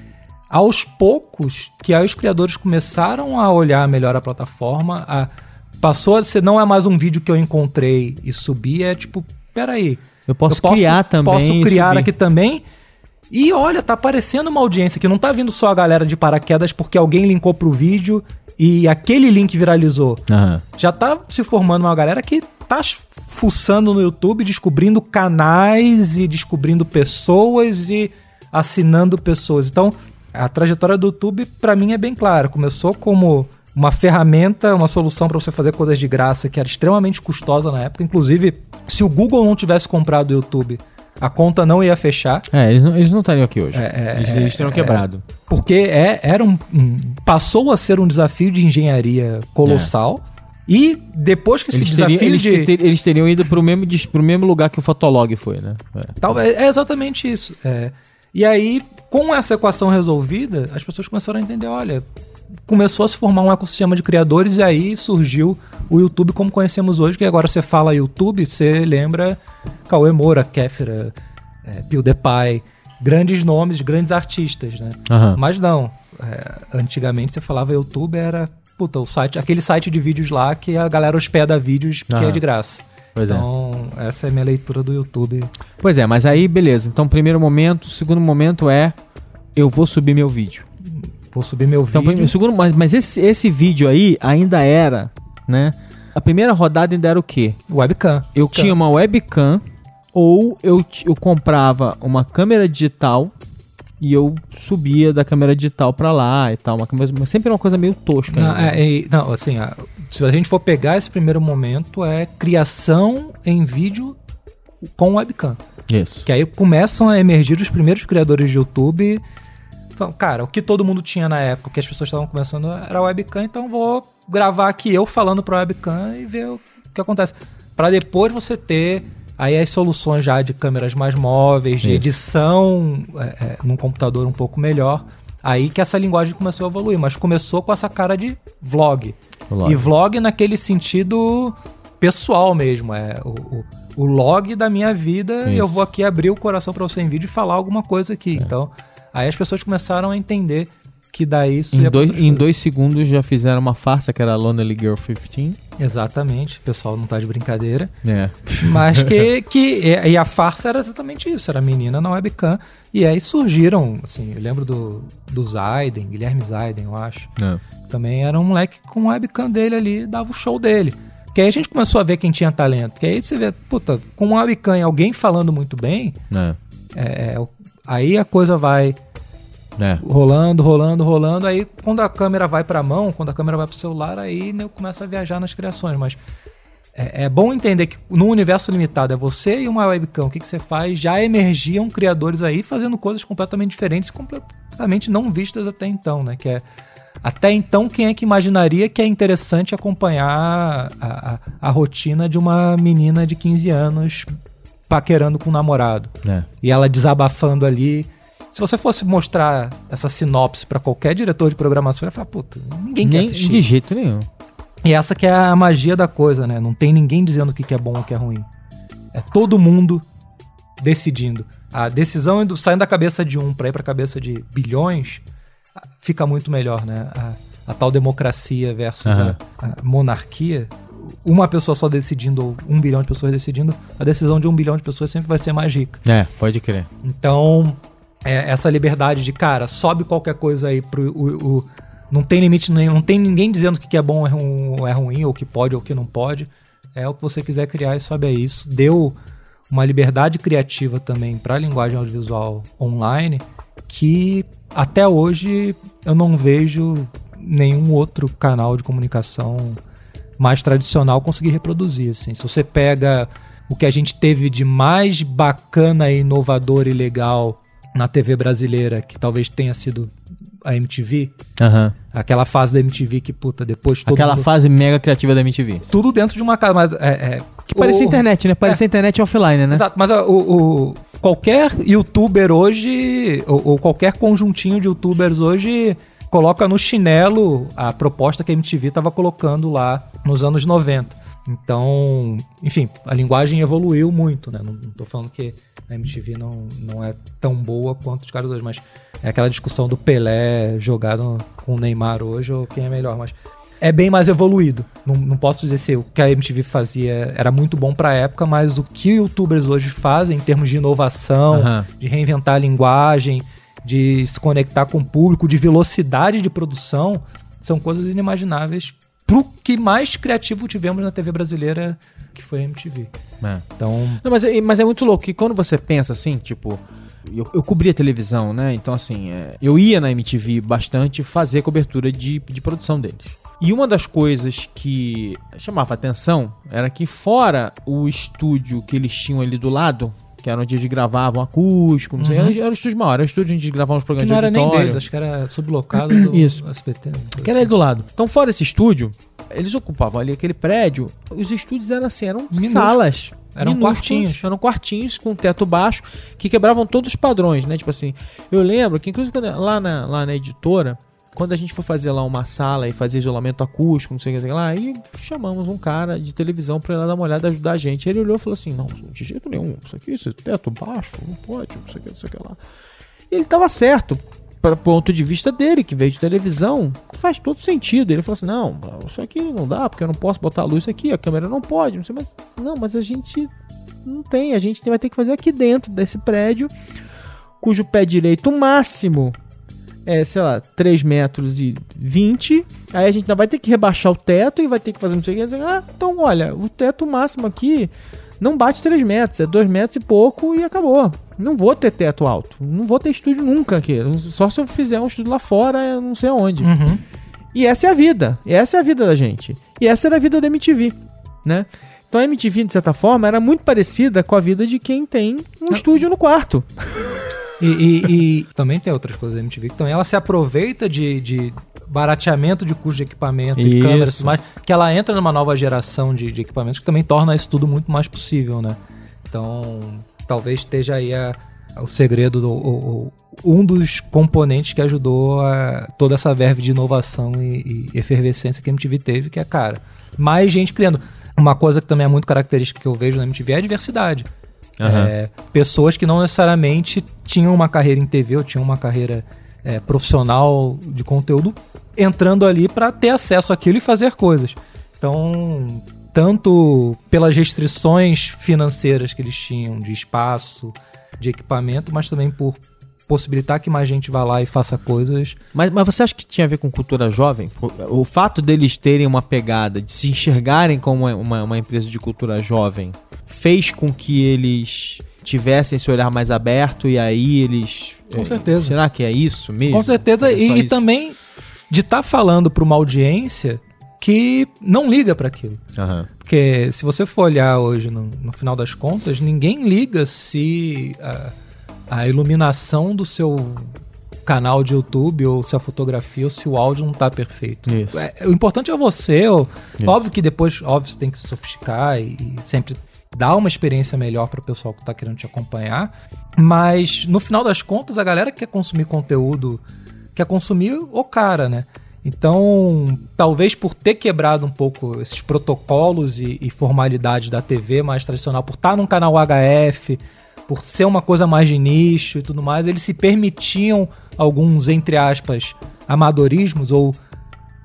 aos poucos que aí os criadores começaram a olhar melhor a plataforma, a, passou a ser não é mais um vídeo que eu encontrei e subi, é tipo, peraí, Eu posso, criar também. Posso criar aqui também. E olha, tá aparecendo uma audiência que não tá vindo só a galera de paraquedas porque alguém linkou pro vídeo e aquele link viralizou Aham. já tá se formando uma galera que tá fuçando no YouTube, descobrindo canais e descobrindo pessoas e assinando pessoas. Então, a trajetória do YouTube pra mim é bem clara. Começou como uma ferramenta, uma solução para você fazer coisas de graça que era extremamente custosa na época. Inclusive, se o Google não tivesse comprado o YouTube, a conta não ia fechar. É, eles não, eles não estariam aqui hoje. É, é, eles, eles teriam é, quebrado. Porque é, era um, passou a ser um desafio de engenharia colossal. E depois que esse Eles desafio teriam, eles, de... ter- eles teriam ido pro mesmo, pro mesmo lugar que o Fotolog foi, né? É. Tal, é, é exatamente isso. é. E aí, com essa equação resolvida, as pessoas começaram a entender, olha, começou a se formar um ecossistema de criadores e aí surgiu o YouTube como conhecemos hoje, que agora você fala YouTube, você lembra Cauê Moura, Kéfera, é, PewDiePie, grandes nomes, grandes artistas, né? Aham. Mas não. é, antigamente você falava YouTube, era puta, o site, aquele site de vídeos lá que a galera hospeda vídeos que Aham. é de graça. Pois é. então, essa é a minha leitura do YouTube. Pois é, mas aí beleza. Então, primeiro momento, segundo momento é eu vou subir meu vídeo. Vou subir meu Então, vídeo. segundo, mas, mas esse, esse vídeo aí ainda era, né? A primeira rodada ainda era o quê? Webcam. Eu tinha uma webcam ou eu, eu comprava uma câmera digital e eu subia da câmera digital pra lá e tal. Uma câmera, mas sempre uma coisa meio tosca. Não, né? é, é, não, assim, se a gente for pegar esse primeiro momento, é criação em vídeo com webcam. Isso. Que aí começam a emergir os primeiros criadores de YouTube. Então, cara, o que todo mundo tinha na época, o que as pessoas estavam começando era webcam, então vou gravar aqui eu falando pra webcam e ver o que acontece. Pra depois você ter aí as soluções já de câmeras mais móveis, de Isso. edição é, é, num computador um pouco melhor. Aí que essa linguagem começou a evoluir, mas começou com essa cara de vlog. Vlog. E vlog naquele sentido pessoal mesmo, é o, o, o log da minha vida e eu vou aqui abrir o coração pra você em vídeo e falar alguma coisa É. aqui. Então, aí as pessoas começaram a entender que daí isso Em dois, em dois segundos já fizeram uma farsa que era Lonely Girl 15. Exatamente, o pessoal não tá de brincadeira. É. Mas que, <laughs> que e a farsa era exatamente isso, era a menina na webcam. E aí surgiram, assim, eu lembro do, do Zaiden, Guilherme Zaiden, eu acho. É. Também era um moleque com o webcam dele ali, dava o show dele. Que aí a gente começou a ver quem tinha talento. Que aí você vê, puta, com uma webcam e alguém falando muito bem, É. é, é, aí a coisa vai É. rolando, rolando, rolando. Aí quando a câmera vai pra mão, quando a câmera vai pro celular, aí né, eu começo a viajar nas criações. Mas é, é bom entender que num universo limitado é você e uma webcam. O que, que você faz? Já emergiam criadores aí fazendo coisas completamente diferentes, completamente não vistas até então, né? Que é até então, quem é que imaginaria que é interessante acompanhar a, a, a rotina de uma menina de 15 anos paquerando com um namorado? É. e ela desabafando ali. Se você fosse mostrar essa sinopse pra qualquer diretor de programação, ele ia falar, puta, ninguém quer Nem, assistir. de isso." jeito nenhum. E essa que é a magia da coisa, né? Não tem ninguém dizendo o que é bom ou o que é ruim. É todo mundo decidindo. A decisão indo- saindo da cabeça de um pra ir pra cabeça de bilhões fica muito melhor, né? A, a tal democracia versus Aham. a, a monarquia. Uma pessoa só decidindo, ou um bilhão de pessoas decidindo, a decisão de um bilhão de pessoas sempre vai ser mais rica. É, pode crer. Então, é, essa liberdade de, cara, sobe qualquer coisa aí pro. O, o- não tem limite nenhum, não tem ninguém dizendo o que que é bom ou é é ruim, ou que pode ou que não pode. É o que você quiser criar e sobe aí. Isso deu uma liberdade criativa também para a linguagem audiovisual online que até hoje eu não vejo nenhum outro canal de comunicação mais tradicional conseguir reproduzir. Assim. Se você pega o que a gente teve de mais bacana, inovador e legal na TV brasileira, que talvez tenha sido a MTV, Aham. aquela fase da MTV que, puta, depois todo Aquela mundo- fase mega criativa da MTV. Tudo dentro de uma casa, mas é, é, Que parecia o- internet, né? Parecia internet offline, né? Exato, mas ó, o, o- qualquer youtuber hoje, ou, ou qualquer conjuntinho de youtubers hoje, coloca no chinelo a proposta que a MTV estava colocando lá nos anos 90. Então, enfim, a linguagem evoluiu muito, né? Não, tô falando que a MTV não, não é tão boa quanto os caras hoje, mas é aquela discussão do Pelé jogado com o Neymar hoje, ou quem é melhor, mas é bem mais evoluído. Não, não posso dizer se o que a MTV fazia era muito bom pra época, mas o que youtubers hoje fazem em termos de inovação, Aham. de reinventar a linguagem, de se conectar com o público, de velocidade de produção, são coisas inimagináveis pro que mais criativo tivemos na TV brasileira, que foi a MTV. É. Então, Não, mas, é- mas é muito louco que quando você pensa assim, tipo, eu, eu cobria televisão, né? Então, assim, é, eu ia na MTV bastante fazer cobertura de, de produção deles. E uma das coisas que chamava atenção era que, fora o estúdio que eles tinham ali do lado, que era onde eles gravavam acústico, não sei, Uhum. era, era o estúdio maior, era o estúdio onde eles gravavam os que programas não de era nem deles, acho que era sublocado <laughs> do Isso. SBT. coisa Que era ali do lado. Então, fora esse estúdio, eles ocupavam ali aquele prédio. Os estúdios eram assim, eram salas. Eram quartinhos. Eram quartinhos com teto baixo que quebravam todos os padrões, né? Tipo assim, eu lembro que, inclusive, lá na, lá na editora, quando a gente for fazer lá uma sala e fazer isolamento acústico, não sei o que, lá, aí chamamos um cara de televisão ir lá dar uma olhada e ajudar a gente. Ele olhou e falou assim: não, de jeito nenhum, isso aqui, esse teto baixo, não pode, não sei o que, não sei o que lá. E ele tava certo. Para ponto de vista dele, que veio de televisão, faz todo sentido. Ele falou assim: não, isso aqui não dá, porque eu não posso botar a luz aqui, a câmera não pode, não sei, mas. Não, mas a gente não tem, a gente vai ter que fazer aqui dentro desse prédio, cujo pé direito máximo é, sei lá, 3 metros e 20. Aí a gente ainda vai ter que rebaixar o teto e vai ter que fazer não sei o que. Ah, então olha, o teto máximo aqui não bate 3 metros, é 2 metros e pouco e acabou. Não vou ter teto alto. Não vou ter estúdio nunca aqui. Só se eu fizer um estúdio lá fora, não sei aonde. Uhum. E essa é a vida. Essa é a vida da gente. E essa era a vida da MTV, né? Então a MTV, de certa forma, era muito parecida com a vida de quem tem um estúdio no quarto. <laughs> E, e- e também tem outras coisas da MTV que também ela se aproveita de, de barateamento de custo de equipamento e câmeras e tudo mais, que ela entra numa nova geração de, de equipamentos que também torna isso tudo muito mais possível, né? Então, talvez esteja aí a- o segredo, do, o- o- um dos componentes que ajudou a toda essa verve de inovação e, e efervescência que a MTV teve, que é, cara, mais gente criando. Uma coisa que também é muito característica que eu vejo na MTV é a diversidade. Aham. É, pessoas que não necessariamente tinham uma carreira em TV ou tinham uma carreira é, profissional de conteúdo entrando ali para ter acesso àquilo e fazer coisas. Então, tanto pelas restrições financeiras que eles tinham de espaço, de equipamento, mas também por possibilitar que mais gente vá lá e faça coisas. Mas, mas você acha que tinha a ver com cultura jovem? O, o fato deles terem uma pegada, de se enxergarem como uma, uma empresa de cultura jovem, fez com que eles tivessem esse olhar mais aberto e aí eles. Com eh, certeza. Será que é isso mesmo? Com certeza, É e, e também de estar falando para uma audiência que não liga para aquilo. Aham. Porque se você for olhar hoje, no, no final das contas, ninguém liga se a, a iluminação do seu canal de YouTube, ou se a fotografia, ou se o áudio não tá perfeito. Isso. É, o importante é você. Isso. Óbvio que depois, óbvio, você tem que se sofisticar e, e sempre dar uma experiência melhor para o pessoal que tá querendo te acompanhar. Mas, no final das contas, a galera que quer consumir conteúdo, quer consumir o cara, né? Então, talvez por ter quebrado um pouco esses protocolos e, e formalidades da TV mais tradicional, por estar num canal HF, por ser uma coisa mais de nicho e tudo mais, eles se permitiam alguns, entre aspas, amadorismos ou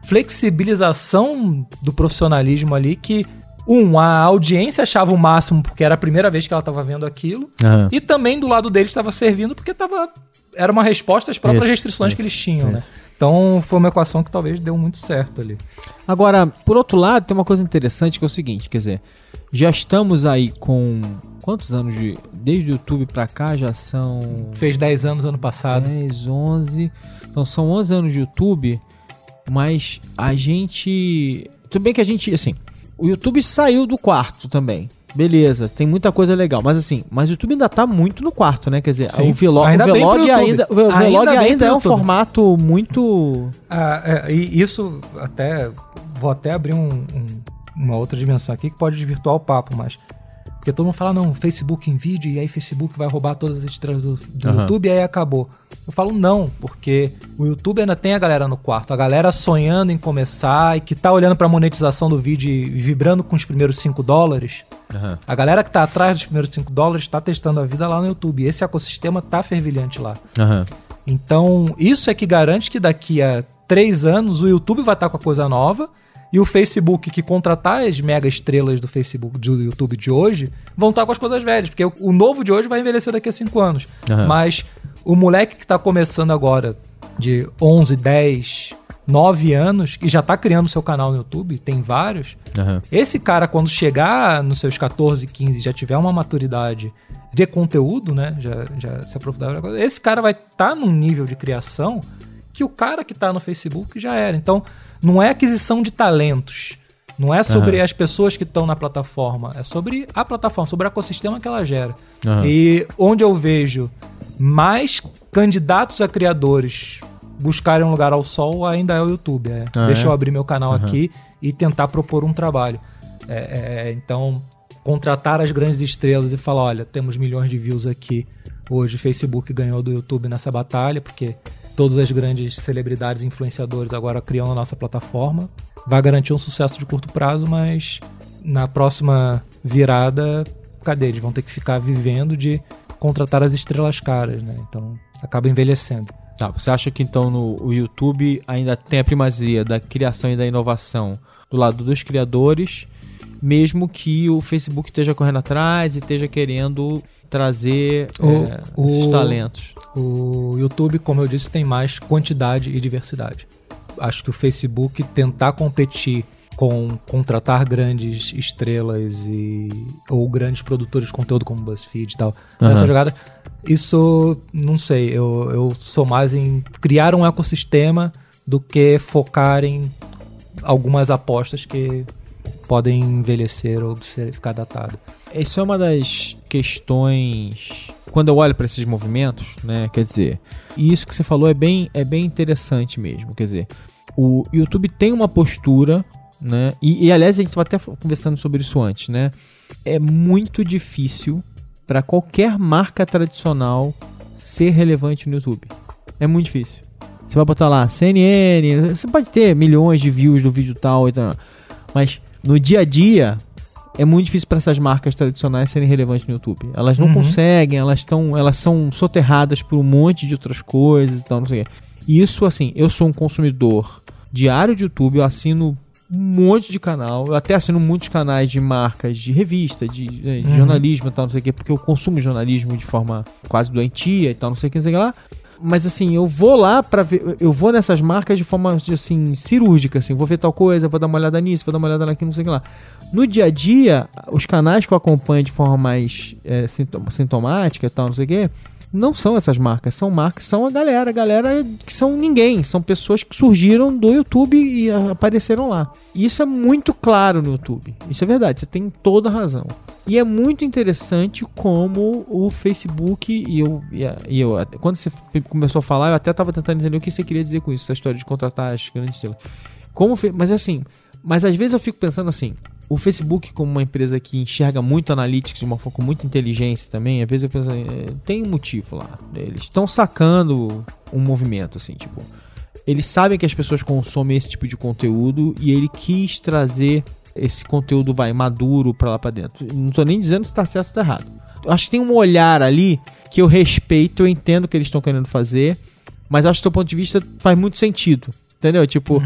flexibilização do profissionalismo ali que, um, a audiência achava o máximo porque era a primeira vez que ela estava vendo aquilo, Aham. e também do lado deles estava servindo porque tava, era uma resposta às próprias Isso, restrições isso, que eles tinham, né? isso. Então foi uma equação que talvez deu muito certo ali. Agora, por outro lado, tem uma coisa interessante que é o seguinte, quer dizer, já estamos aí com quantos anos de desde o YouTube pra cá já são Fez 10 anos ano passado. 10, 11. Então são 11 anos de YouTube, mas a gente. Tudo bem que a gente. Assim, o YouTube saiu do quarto também. Beleza, tem muita coisa legal, mas assim, mas o YouTube ainda tá muito no quarto, né? Quer dizer, Sim. o vlog, Ainda o vlog ainda, o Ainda vlog ainda pro é um YouTube. formato muito. Ah, é, e isso até. Vou até abrir um- um- uma outra dimensão aqui que pode desvirtuar o papo, mas. Porque todo mundo fala, não, Facebook em vídeo, e aí Facebook vai roubar todas as estrelas do, do Aham. YouTube e aí acabou. Eu falo não, porque o YouTube ainda tem a galera no quarto, a galera sonhando em começar e que tá olhando pra monetização do vídeo e vibrando com os primeiros 5 dólares. A galera que tá atrás dos primeiros 5 dólares tá testando a vida lá no YouTube. Esse ecossistema tá fervilhante lá. Aham. Então, isso é que garante que daqui a três anos o YouTube vai estar com a coisa nova e o Facebook que contratar as mega estrelas do Facebook, do YouTube de hoje, vão estar com as coisas velhas, porque o- novo de hoje vai envelhecer daqui a cinco anos. Aham. Mas o moleque que está começando agora, de 11, 10, 9 anos, que já está criando seu canal no YouTube, tem vários, Aham. esse cara, quando chegar nos seus 14, 15, já tiver uma maturidade de conteúdo, né? Já, já se aprofundar esse cara vai estar num nível de criação que o cara que tá no Facebook já era. Então, não é aquisição de talentos. Não é sobre Aham. as pessoas que estão na plataforma. É sobre a plataforma, sobre o ecossistema que ela gera. Aham. E onde eu vejo mais candidatos a criadores buscarem um lugar ao sol ainda é o YouTube. É. Ah, Deixa é? eu abrir meu canal Aham. aqui e tentar propor um trabalho. É, é, então, contratar as grandes estrelas e falar: olha, temos milhões de views aqui. Hoje o Facebook ganhou do YouTube nessa batalha, porque todas as grandes celebridades e influenciadores agora criam na nossa plataforma. Vai garantir um sucesso de curto prazo, mas na próxima virada, cadê? Eles vão ter que ficar vivendo de contratar as estrelas caras, né? Então acaba envelhecendo. Tá, você acha que então no o YouTube ainda tem a primazia da criação e da inovação do lado dos criadores, mesmo que o Facebook esteja correndo atrás e esteja querendo trazer O- é, esses o- talentos? O YouTube, como eu disse, tem mais quantidade e diversidade. Acho que o Facebook tentar competir com contratar grandes estrelas e ou grandes produtores de conteúdo como BuzzFeed e tal, Aham. nessa jogada, isso não sei, eu, eu sou mais em criar um ecossistema do que focar em algumas apostas que podem envelhecer ou ser, ficar datado. Isso é uma das questões. Quando eu olho para esses movimentos, né? Quer dizer, e isso que você falou é bem, é bem interessante mesmo. Quer dizer, o YouTube tem uma postura, né? E, e, aliás, a gente estava até conversando sobre isso antes, né? É muito difícil para qualquer marca tradicional ser relevante no YouTube. É muito difícil. Você vai botar lá CNN, você pode ter milhões de views do vídeo tal e tal, mas no dia a dia é muito difícil para essas marcas tradicionais serem relevantes no YouTube. Elas não Uhum. conseguem, elas estão, elas são soterradas por um monte de outras coisas e tal, não sei o quê. Isso assim, eu sou um consumidor diário de YouTube, eu assino um monte de canal, eu até assino muitos canais de marcas, de revista, de, de Uhum. jornalismo e tal, não sei o quê, porque eu consumo jornalismo de forma quase doentia e tal, não sei o que, não sei o que lá. Mas assim, eu vou lá pra ver, eu vou nessas marcas de forma assim cirúrgica, assim, vou ver tal coisa, vou dar uma olhada nisso, vou dar uma olhada naquilo, não sei o que lá. No dia a dia, os canais que eu acompanho de forma mais é, sintom- sintomática e tal, não sei o que, não são essas marcas, são marcas, são a galera, a galera que são ninguém, são pessoas que surgiram do YouTube e apareceram lá. E isso é muito claro no YouTube. Isso é verdade, você tem toda a razão. E é muito interessante como o Facebook e eu, e eu quando você começou a falar, eu até estava tentando entender o que você queria dizer com isso, essa história de contratar as grandes estrelas. Como, mas assim, mas às vezes eu fico pensando assim, o Facebook como uma empresa que enxerga muito analytics de uma forma com muita inteligência também, às vezes eu penso, é, tem um motivo lá. Eles estão sacando um movimento assim, tipo, eles sabem que as pessoas consomem esse tipo de conteúdo e ele quis trazer esse conteúdo vai maduro pra lá pra dentro. Não tô nem dizendo se tá certo ou tá errado. Eu acho que tem um olhar ali que eu respeito, eu entendo o que eles estão querendo fazer, mas acho que do ponto de vista faz muito sentido. Entendeu? Tipo,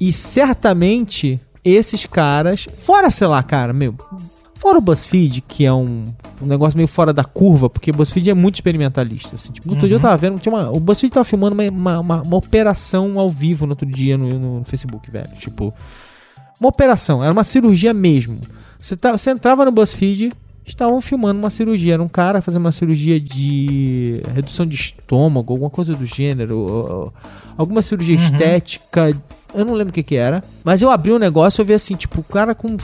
e certamente esses caras, fora, sei lá, cara, meu, fora o BuzzFeed, que é um, um negócio meio fora da curva, porque o BuzzFeed é muito experimentalista, assim, tipo, no outro dia eu tava vendo, tinha uma, o BuzzFeed tava filmando uma, uma, uma- uma operação ao vivo no outro dia no, no- Facebook, velho, tipo, uma operação, era uma cirurgia mesmo. Você, tá, você entrava no BuzzFeed, estavam filmando uma cirurgia, era um cara fazendo uma cirurgia de redução de estômago, alguma coisa do gênero, ou- ou- alguma cirurgia estética, eu não lembro o que que era, mas eu abri o negócio e eu vi assim, tipo, o cara com um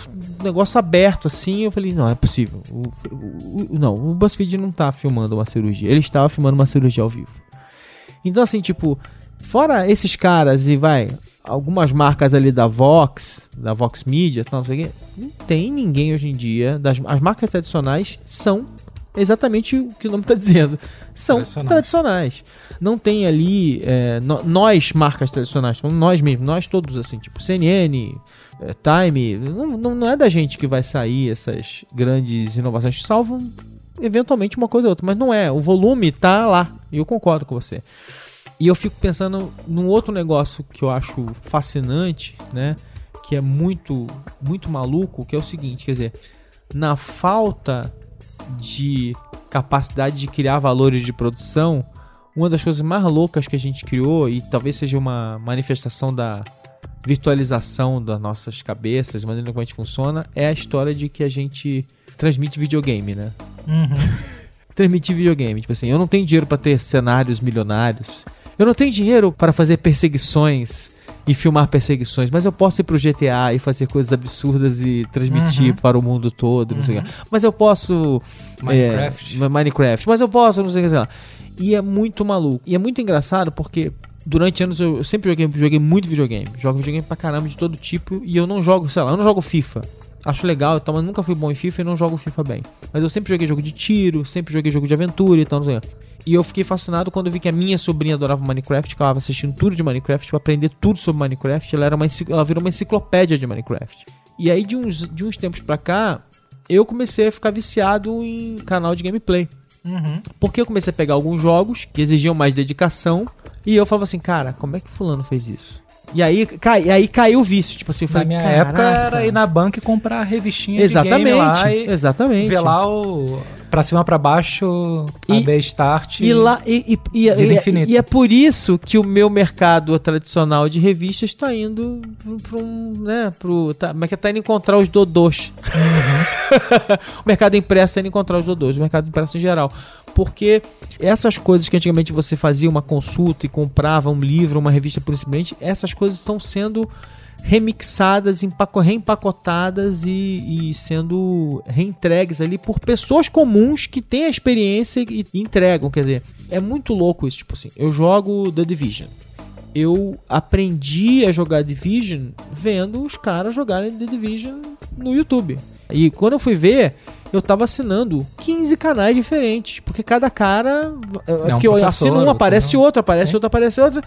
negócio aberto assim, eu falei, não, é possível. O, o- o- não, o BuzzFeed não tá filmando uma cirurgia, ele estava filmando uma cirurgia ao vivo. Então assim, tipo, fora esses caras e vai, algumas marcas ali da Vox, da Vox Media, não sei o quê, não tem ninguém hoje em dia, das, as marcas tradicionais são exatamente o que o nome está dizendo, são Tradicionais. tradicionais. Não tem ali, é, no- nós marcas tradicionais, falando nós mesmos, nós todos assim, tipo CNN, é, Time, não, não, não é da gente que vai sair essas grandes inovações, salvo eventualmente uma coisa ou outra, mas não é, o volume tá lá, e eu concordo com você. E eu fico pensando num outro negócio que eu acho fascinante, né? Que é muito, muito maluco, que é o seguinte, quer dizer, na falta de capacidade de criar valores de produção, uma das coisas mais loucas que a gente criou, e talvez seja uma manifestação da virtualização das nossas cabeças, maneira como a gente funciona, é a história de que a gente transmite videogame, né? <laughs> transmitir videogame. Tipo assim, eu não tenho dinheiro pra ter cenários milionários. Eu não tenho dinheiro para fazer perseguições e filmar perseguições, mas eu posso ir pro GTA e fazer coisas absurdas e transmitir para o mundo todo, não sei o que. Mas eu posso Minecraft. é, Minecraft, mas eu posso, não sei o que sei lá. E é muito maluco. E é muito engraçado porque durante anos eu, eu sempre joguei, joguei muito videogame. Jogo videogame pra caramba de todo tipo e eu não jogo, sei lá, eu não jogo FIFA. Acho legal e tal, mas nunca fui bom em FIFA e não jogo FIFA bem. Mas eu sempre joguei jogo de tiro, sempre joguei jogo de aventura e tal, não sei. E eu fiquei fascinado quando vi que a minha sobrinha adorava Minecraft, que ela estava assistindo tudo de Minecraft, pra aprender tudo sobre Minecraft. Ela, era uma, ela virou uma enciclopédia de Minecraft. E aí, de uns, de uns tempos pra cá, eu comecei a ficar viciado em canal de gameplay. Uhum. Porque eu comecei a pegar alguns jogos que exigiam mais dedicação e eu falava assim, cara, como é que fulano fez isso? E aí, cai, e aí caiu o vício, tipo assim, eu Na falei, minha "Caraca." época era ir na banca e comprar a revistinha Exatamente, lá exatamente. ver lá o pra cima pra baixo, E- a B Start. E, lá, e, e, e, e- infinita. e é por isso que o meu mercado tradicional de revistas está indo para um, né, pro, tá, mas que tá indo encontrar os dodôs. <laughs> o mercado impresso está indo encontrar os dodôs, o mercado impresso em geral. Porque essas coisas que antigamente você fazia uma consulta e comprava um livro, uma revista por essas coisas estão sendo remixadas, empaco- reempacotadas e, e sendo reentregues ali por pessoas comuns que têm a experiência e, e entregam. Quer dizer, é muito louco isso. Tipo assim, eu jogo The Division. Eu aprendi a jogar Division vendo os caras jogarem The Division no YouTube. E quando eu fui ver, eu tava assinando 15 canais diferentes. Porque cada cara. É, um porque eu assino um, outro aparece não. outro, aparece Sim. outro, aparece outro.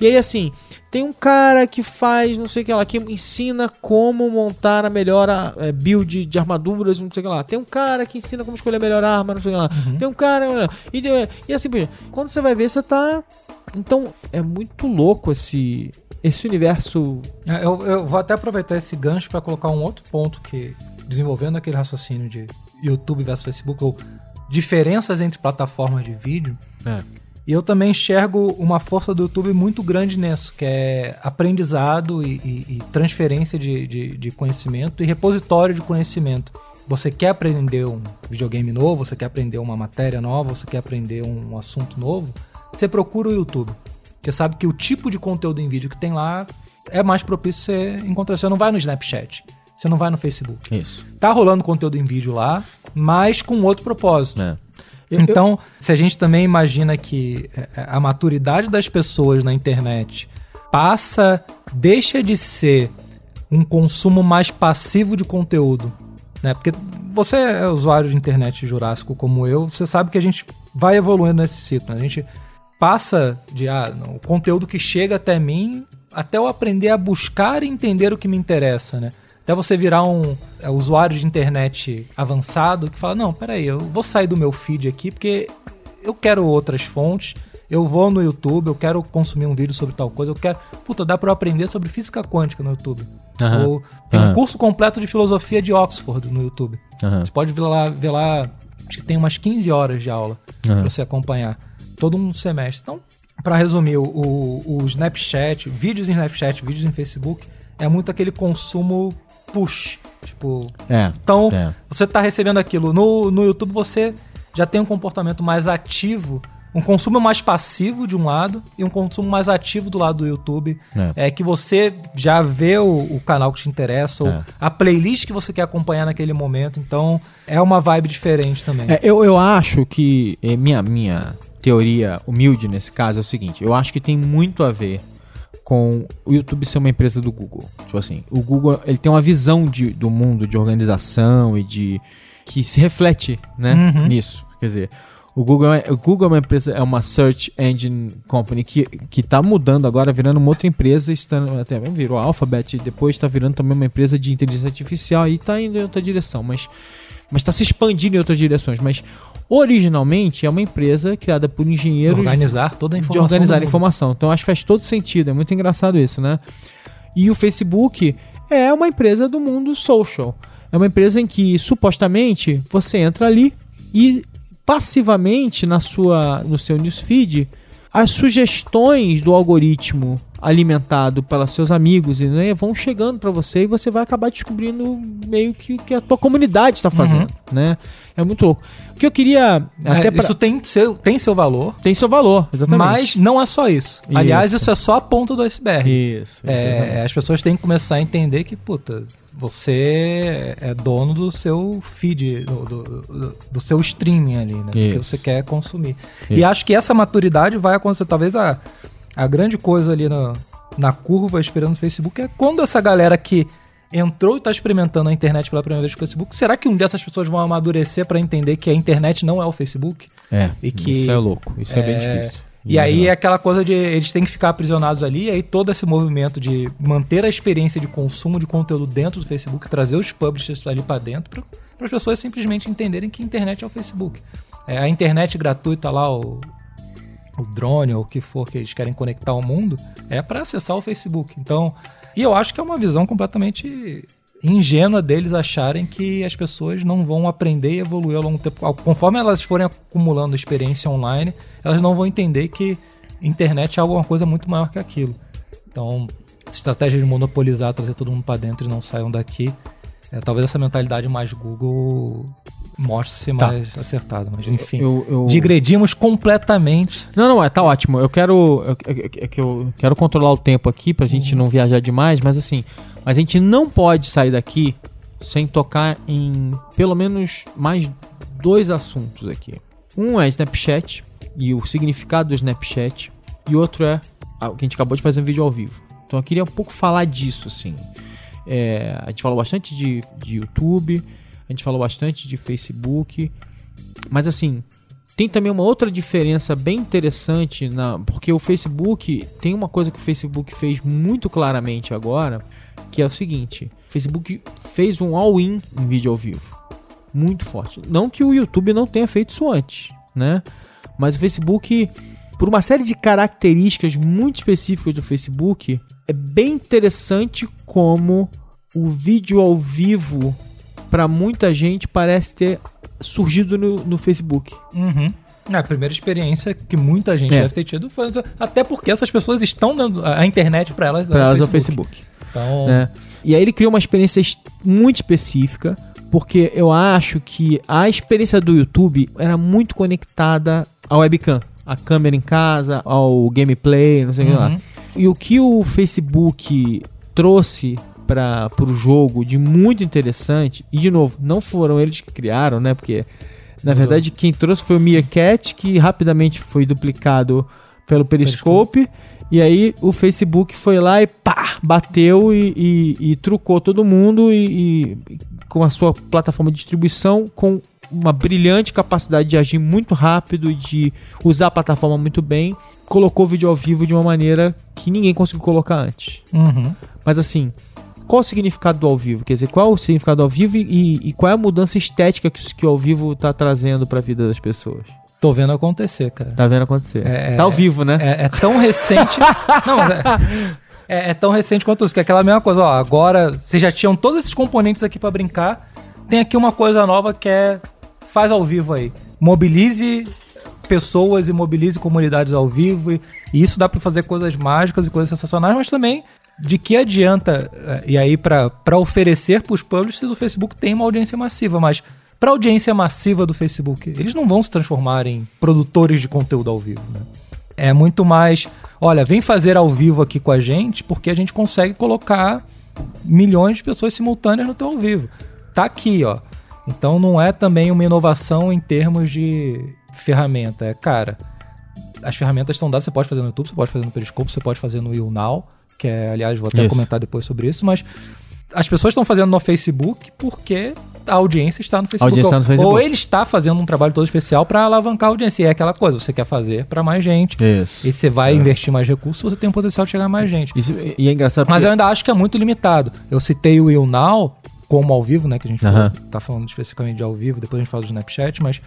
E aí, assim, tem um cara que faz, não sei o que lá, que ensina como montar a melhor é, build de armaduras, não sei o que lá. Tem um cara que ensina como escolher a melhor arma, não sei o que lá. Uhum. Tem um cara. E, e assim, quando você vai ver, você tá. Então, é muito louco esse, esse universo. É, Eu, eu vou até aproveitar esse gancho para colocar um outro ponto que, desenvolvendo aquele raciocínio de YouTube versus Facebook, ou diferenças entre plataformas de vídeo, e eu também enxergo uma força do YouTube muito grande nisso, que é aprendizado e, e- e transferência de, de- de conhecimento e repositório de conhecimento. Você quer aprender um videogame novo, você quer aprender uma matéria nova, você quer aprender um assunto novo, você procura o YouTube. Porque sabe que o tipo de conteúdo em vídeo que tem lá é mais propício você encontrar. Você não vai no Snapchat, você não vai no Facebook. Isso. Tá rolando conteúdo em vídeo lá, mas com outro propósito. É. Então, se a gente também imagina que é, a maturidade das pessoas na internet passa, deixa de ser um consumo mais passivo de conteúdo, né? Porque você é usuário de internet jurássico como eu, você sabe que a gente vai evoluindo nesse ciclo. né? A gente passa de ah, não, o conteúdo que chega até mim até eu aprender a buscar e entender o que me interessa, né? Até você virar um é, usuário de internet avançado que fala, não, peraí, eu vou sair do meu feed aqui porque eu quero outras fontes, eu vou no YouTube, eu quero consumir um vídeo sobre tal coisa, eu quero... Puta, dá pra eu aprender sobre física quântica no YouTube. Aham. Ou tem um Aham. curso completo de filosofia de Oxford no YouTube. Aham. Você pode ver lá, ver lá, acho que tem umas 15 horas de aula Aham. pra você acompanhar. Todo um semestre. Então, pra resumir, o, o, Snapchat, vídeos em Snapchat, vídeos em Facebook, é muito aquele consumo push. Tipo, É. então, É. você tá recebendo aquilo. No, no YouTube você já tem um comportamento mais ativo, um consumo mais passivo de um lado e um consumo mais ativo do lado do YouTube. É. É, que você já vê o, o canal que te interessa, ou É. a playlist que você quer acompanhar naquele momento. Então, é uma vibe diferente também. É, eu, eu acho que é, minha, minha teoria humilde nesse caso é o seguinte: eu acho que tem muito a ver com o YouTube ser uma empresa do Google. Tipo assim, o Google ele tem uma visão de, do mundo de organização e de que se reflete, né, Uhum. nisso. Quer dizer, o Google, é, o Google é uma empresa, é uma search engine company que, que tá mudando agora, virando uma outra empresa, estando, até virou a Alphabet, e depois está virando também uma empresa de inteligência artificial e está indo em outra direção, mas mas está se expandindo em outras direções. Mas originalmente é uma empresa criada por engenheiros organizar toda a de informação. organizar do a informação. Então acho que faz todo sentido, é muito engraçado isso, né? E o Facebook é uma empresa do mundo social. É uma empresa em que supostamente você entra ali e passivamente na sua no seu newsfeed as sugestões do algoritmo alimentado pelos seus amigos e, né, vão chegando para você e você vai acabar descobrindo meio que que a tua comunidade está fazendo, né? É muito louco. O que eu queria É, até pra- Isso tem seu, tem seu valor, tem seu valor, exatamente. mas não é só isso. Aliás, Isso. isso é só a ponta do iceberg. Isso. É, as pessoas têm que começar a entender que, puta, você é dono do seu feed, do, do- do- seu streaming ali, né? Do que Isso. você quer consumir. Isso. E acho que essa maturidade vai acontecer. Talvez a, a grande coisa ali na, na curva esperando o Facebook é quando essa galera que entrou e tá experimentando a internet pela primeira vez com o Facebook, será que um dia essas pessoas vão amadurecer para entender que a internet não é o Facebook? É, E que- isso é louco, isso é, bem É, difícil. E aí é aquela coisa de eles têm que ficar aprisionados ali, e aí todo esse movimento de manter a experiência de consumo de conteúdo dentro do Facebook, trazer os publishers ali pra dentro, para as pessoas simplesmente entenderem que a internet é o Facebook. É, a internet gratuita lá, o, o drone ou o que for que eles querem conectar ao mundo, é para acessar o Facebook. Então, e eu acho que é uma visão completamente ingênua deles acharem que as pessoas não vão aprender e evoluir ao longo do tempo. Conforme elas forem acumulando experiência online, elas não vão entender que internet é alguma coisa muito maior que aquilo. Então, essa estratégia de monopolizar, trazer todo mundo para dentro e não saiam daqui, é, talvez essa mentalidade mais Google mostre ser Tá. mais acertada. Mas enfim, Eu, eu... digredimos completamente. Não, não, é, tá ótimo. Eu quero. É que eu quero controlar o tempo aqui pra gente não viajar demais, mas assim. Mas a gente não pode sair daqui sem tocar em pelo menos mais dois assuntos aqui. Um é Snapchat e o significado do Snapchat. E outro é ah, que a gente acabou de fazer um vídeo ao vivo. Então eu queria um pouco falar disso, assim. É, a gente falou bastante de, de YouTube, a gente falou bastante de Facebook, mas assim, tem também uma outra diferença bem interessante, na, porque o Facebook tem uma coisa que o Facebook fez muito claramente agora, que é o seguinte: o Facebook fez um all-in em vídeo ao vivo, muito forte. Não que o YouTube não tenha feito isso antes, né? Mas o Facebook, por uma série de características muito específicas do Facebook, é bem interessante como o vídeo ao vivo para muita gente parece ter surgido no, no Facebook. Uhum. É, a primeira experiência que muita gente É. deve ter tido foi. Até porque essas pessoas estão dando a internet para elas. Para é o elas é o Facebook. Então, né? E aí ele criou uma experiência muito específica, porque eu acho que a experiência do YouTube era muito conectada ao webcam, a câmera em casa, ao gameplay, não sei o que lá. Uhum. E o que o Facebook trouxe para o jogo de muito interessante, e de novo, não foram eles que criaram, né? Porque na verdade quem trouxe foi o Meerkat, que rapidamente foi duplicado pelo Periscope. E aí o Facebook foi lá e pá, bateu e, e- e trucou todo mundo e, e com a sua plataforma de distribuição com uma brilhante capacidade de agir muito rápido e de usar a plataforma muito bem, colocou o vídeo ao vivo de uma maneira que ninguém conseguiu colocar antes. Uhum. Mas assim, qual o significado do ao vivo? Quer dizer, qual o significado do ao vivo e, e qual é a mudança estética que, que o ao vivo tá trazendo para a vida das pessoas? Tô vendo acontecer, cara. Tá vendo acontecer? É, tá ao é, vivo, né? É, é tão recente. <laughs> não, mas é, é- é tão recente quanto isso, que é aquela mesma coisa, ó. Agora, vocês já tinham todos esses componentes aqui pra brincar. Tem aqui uma coisa nova que é. Faz ao vivo aí. Mobilize pessoas e mobilize comunidades ao vivo. E, e isso dá pra fazer coisas mágicas e coisas sensacionais, mas também de que adianta. eh, E aí, pra oferecer pros publishers, o Facebook tem uma audiência massiva, mas. Pra audiência massiva do Facebook, eles não vão se transformar em produtores de conteúdo ao vivo, né? É muito mais, olha, vem fazer ao vivo aqui com a gente, porque a gente consegue colocar milhões de pessoas simultâneas no teu ao vivo. Tá aqui, ó. Então não é também uma inovação em termos de ferramenta. É, cara, as ferramentas estão dadas, você pode fazer no YouTube, você pode fazer no Periscope, você pode fazer no YouNow, que é, aliás, vou até Isso. comentar depois sobre isso, mas as pessoas estão fazendo no Facebook porque a audiência está no Facebook. audiência está no Ou- Facebook. Ou ele está fazendo um trabalho todo especial para alavancar a audiência. E é aquela coisa, você quer fazer para mais gente. Isso. E você vai investir mais recursos, você tem o potencial de chegar a mais gente. Isso, e é engraçado Mas porque- eu ainda acho que é muito limitado. Eu citei o Will Now como ao vivo, né? Que a gente falou, Aham. tá falando especificamente de ao vivo, depois a gente fala do Snapchat, mas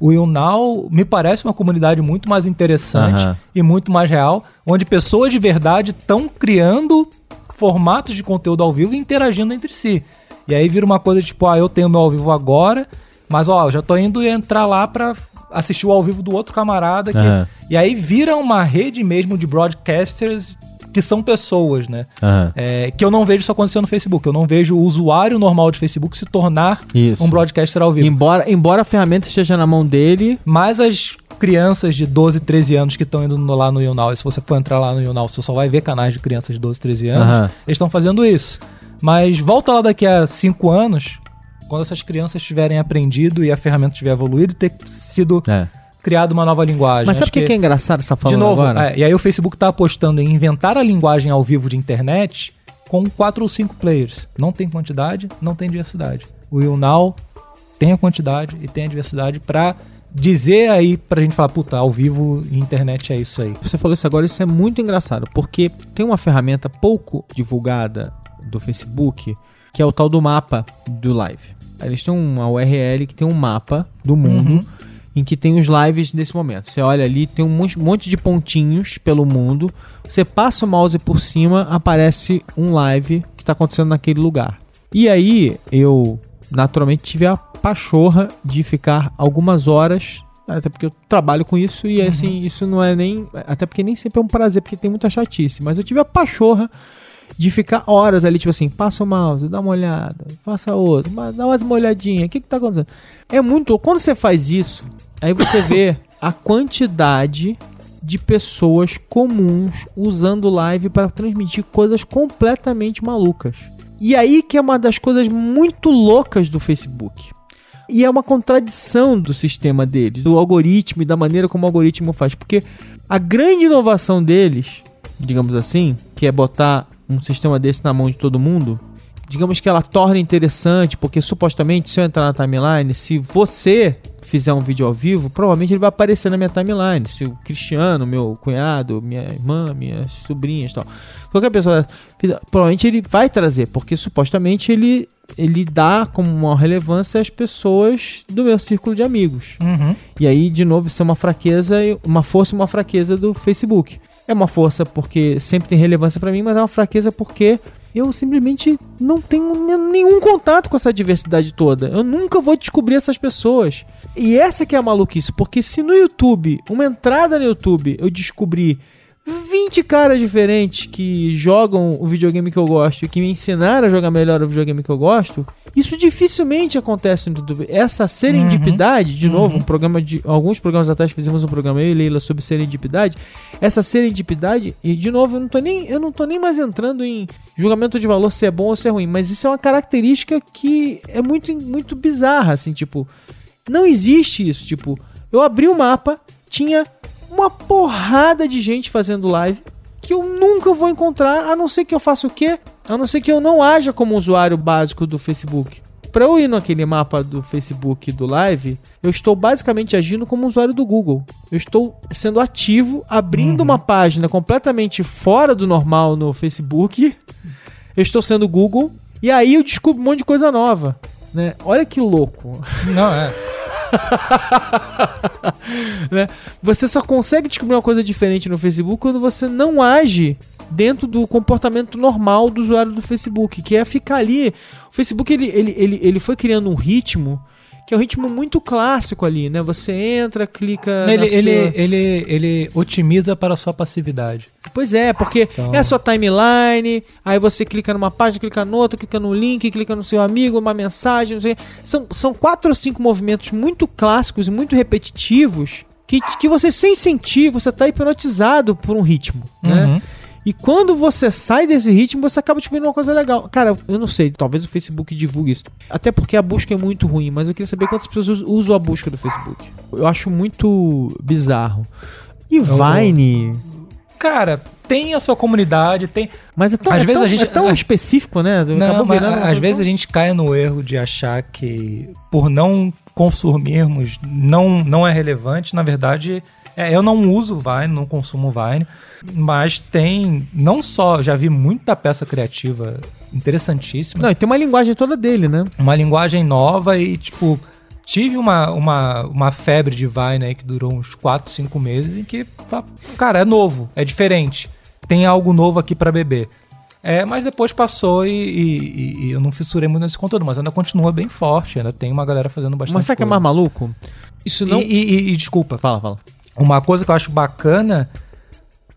o Will Now me parece uma comunidade muito mais interessante Aham. e muito mais real, onde pessoas de verdade estão criando formatos de conteúdo ao vivo e interagindo entre si. E aí vira uma coisa tipo, ah, eu tenho meu ao vivo agora, mas ó, eu já tô indo entrar lá pra assistir o ao vivo do outro camarada que Aham. e aí vira uma rede mesmo de broadcasters que são pessoas, né? Aham. É, que eu não vejo isso acontecer no Facebook. Eu não vejo o usuário normal de Facebook se tornar Isso. um broadcaster ao vivo. Embora, embora a ferramenta esteja na mão dele, Mas as crianças de 12, 13 anos que estão indo no- lá no YouNow, e se você for entrar lá no YouNow, você só vai ver canais de crianças de 12, 13 anos, Aham. eles estão fazendo isso. Mas volta lá daqui a 5 anos, quando essas crianças tiverem aprendido e a ferramenta tiver evoluído, ter sido é. Criado uma nova linguagem. Mas sabe o que, que é engraçado você tá falando de novo, agora? é, e aí o Facebook tá apostando em inventar a linguagem ao vivo de internet com quatro ou cinco players. Não tem quantidade, não tem diversidade. O YouNow tem a quantidade e tem a diversidade pra dizer aí pra gente falar, puta, ao vivo internet é isso aí. Você falou isso agora, isso é muito engraçado, porque tem uma ferramenta pouco divulgada do Facebook, que é o tal do mapa do live. Eles têm uma URL que tem um mapa do mundo, Uhum. Em que tem os lives nesse momento. Você olha ali, tem um monte, de pontinhos pelo mundo. Você passa o mouse por cima, aparece um live que está acontecendo naquele lugar. E aí eu naturalmente tive a pachorra de ficar algumas horas até porque eu trabalho com isso e assim, isso não é nem. Até porque nem sempre é um prazer, porque tem muita chatice. Mas eu tive a pachorra de ficar horas ali, tipo assim, passa o mouse, dá uma olhada, passa outro, dá umas olhadinhas, o que que tá acontecendo? É muito. Quando você faz isso, aí você vê a quantidade de pessoas comuns usando live para transmitir coisas completamente malucas. E aí que é uma das coisas muito loucas do Facebook. E é uma contradição do sistema deles, do algoritmo e da maneira como o algoritmo faz. Porque a grande inovação deles, digamos assim, que é botar um sistema desse na mão de todo mundo, digamos que ela torna interessante, porque supostamente se eu entrar na timeline, se você fizer um vídeo ao vivo, provavelmente ele vai aparecer na minha timeline. Se o Cristiano, meu cunhado, minha irmã, minhas sobrinhas tal. Qualquer pessoa fizer, provavelmente ele vai trazer, porque supostamente ele ele dá como uma relevância às pessoas do meu círculo de amigos. Uhum. E aí, de novo, isso é uma fraqueza, uma força e uma fraqueza do Facebook. É uma força porque sempre tem relevância para mim, mas é uma fraqueza porque eu simplesmente não tenho nenhum contato com essa diversidade toda. Eu nunca vou descobrir essas pessoas. E essa que é a maluquice, porque se no YouTube, uma entrada no YouTube, eu descobrir 20 caras diferentes que jogam o videogame que eu gosto e que me ensinaram a jogar melhor o videogame que eu gosto, isso dificilmente acontece no YouTube. Essa serendipidade, de novo, um programa de alguns programas atrás fizemos um programa eu e Leila sobre serendipidade. Essa serendipidade, e de novo, eu não tô nem eu não tô nem mais entrando em julgamento de valor se é bom ou se é ruim, mas isso é uma característica que é muito muito bizarra, assim, tipo, não existe isso, tipo, eu abri o mapa, tinha uma porrada de gente fazendo live que eu nunca vou encontrar, a não ser que eu faça o quê? A não ser que eu não haja como usuário básico do Facebook. Para eu ir naquele mapa do Facebook do Live, eu estou basicamente agindo como usuário do Google. Eu estou sendo ativo, abrindo uma página completamente fora do normal no Facebook. Eu estou sendo Google e aí eu descubro um monte de coisa nova, né? Olha que louco. Não, é. <laughs> né? Você só consegue descobrir uma coisa diferente no Facebook quando você não age dentro do comportamento normal do usuário do Facebook, que é ficar ali. O Facebook ele, ele, ele, ele foi criando um ritmo que é um ritmo muito clássico ali, né? Você entra, clica. Ele, sua- ele, ele, ele otimiza para a sua passividade. Pois é, porque Então- é a sua timeline, aí você clica numa página, clica noutra, clica no link, clica no seu amigo, uma mensagem, não sei. São, são quatro ou cinco movimentos muito clássicos e muito repetitivos que, que você, sem sentir, você tá hipnotizado por um ritmo, né? E quando você sai desse ritmo, você acaba descobrindo uma coisa legal. Cara, eu não sei, talvez o Facebook divulgue isso. Até porque a busca é muito ruim, mas eu queria saber quantas pessoas us- usam a busca do Facebook. Eu acho muito bizarro. E Vine. Cara, tem a sua comunidade, tem. Mas é tão, Às é vezes tão- a gente- é tão a- específico, né? Não, mas virando às vezes a gente cai no erro de achar que por não consumirmos não, não é relevante. Na verdade, é, eu não uso Vine, não consumo Vine, mas tem não só já vi muita peça criativa interessantíssima, Não, e tem uma linguagem toda dele, né? uma linguagem nova e tipo tive uma, uma, uma febre de Vine aí que durou uns 4, 5 meses em que, cara, é novo, é diferente. Tem algo novo aqui pra beber. É, mas depois passou e, e- e- eu não fissurei muito nesse conteúdo, mas ainda continua bem forte, ainda tem uma galera fazendo bastante Mas sabe o que é mais maluco? Isso não. E- e desculpa, Fala, fala. Uma coisa que eu acho bacana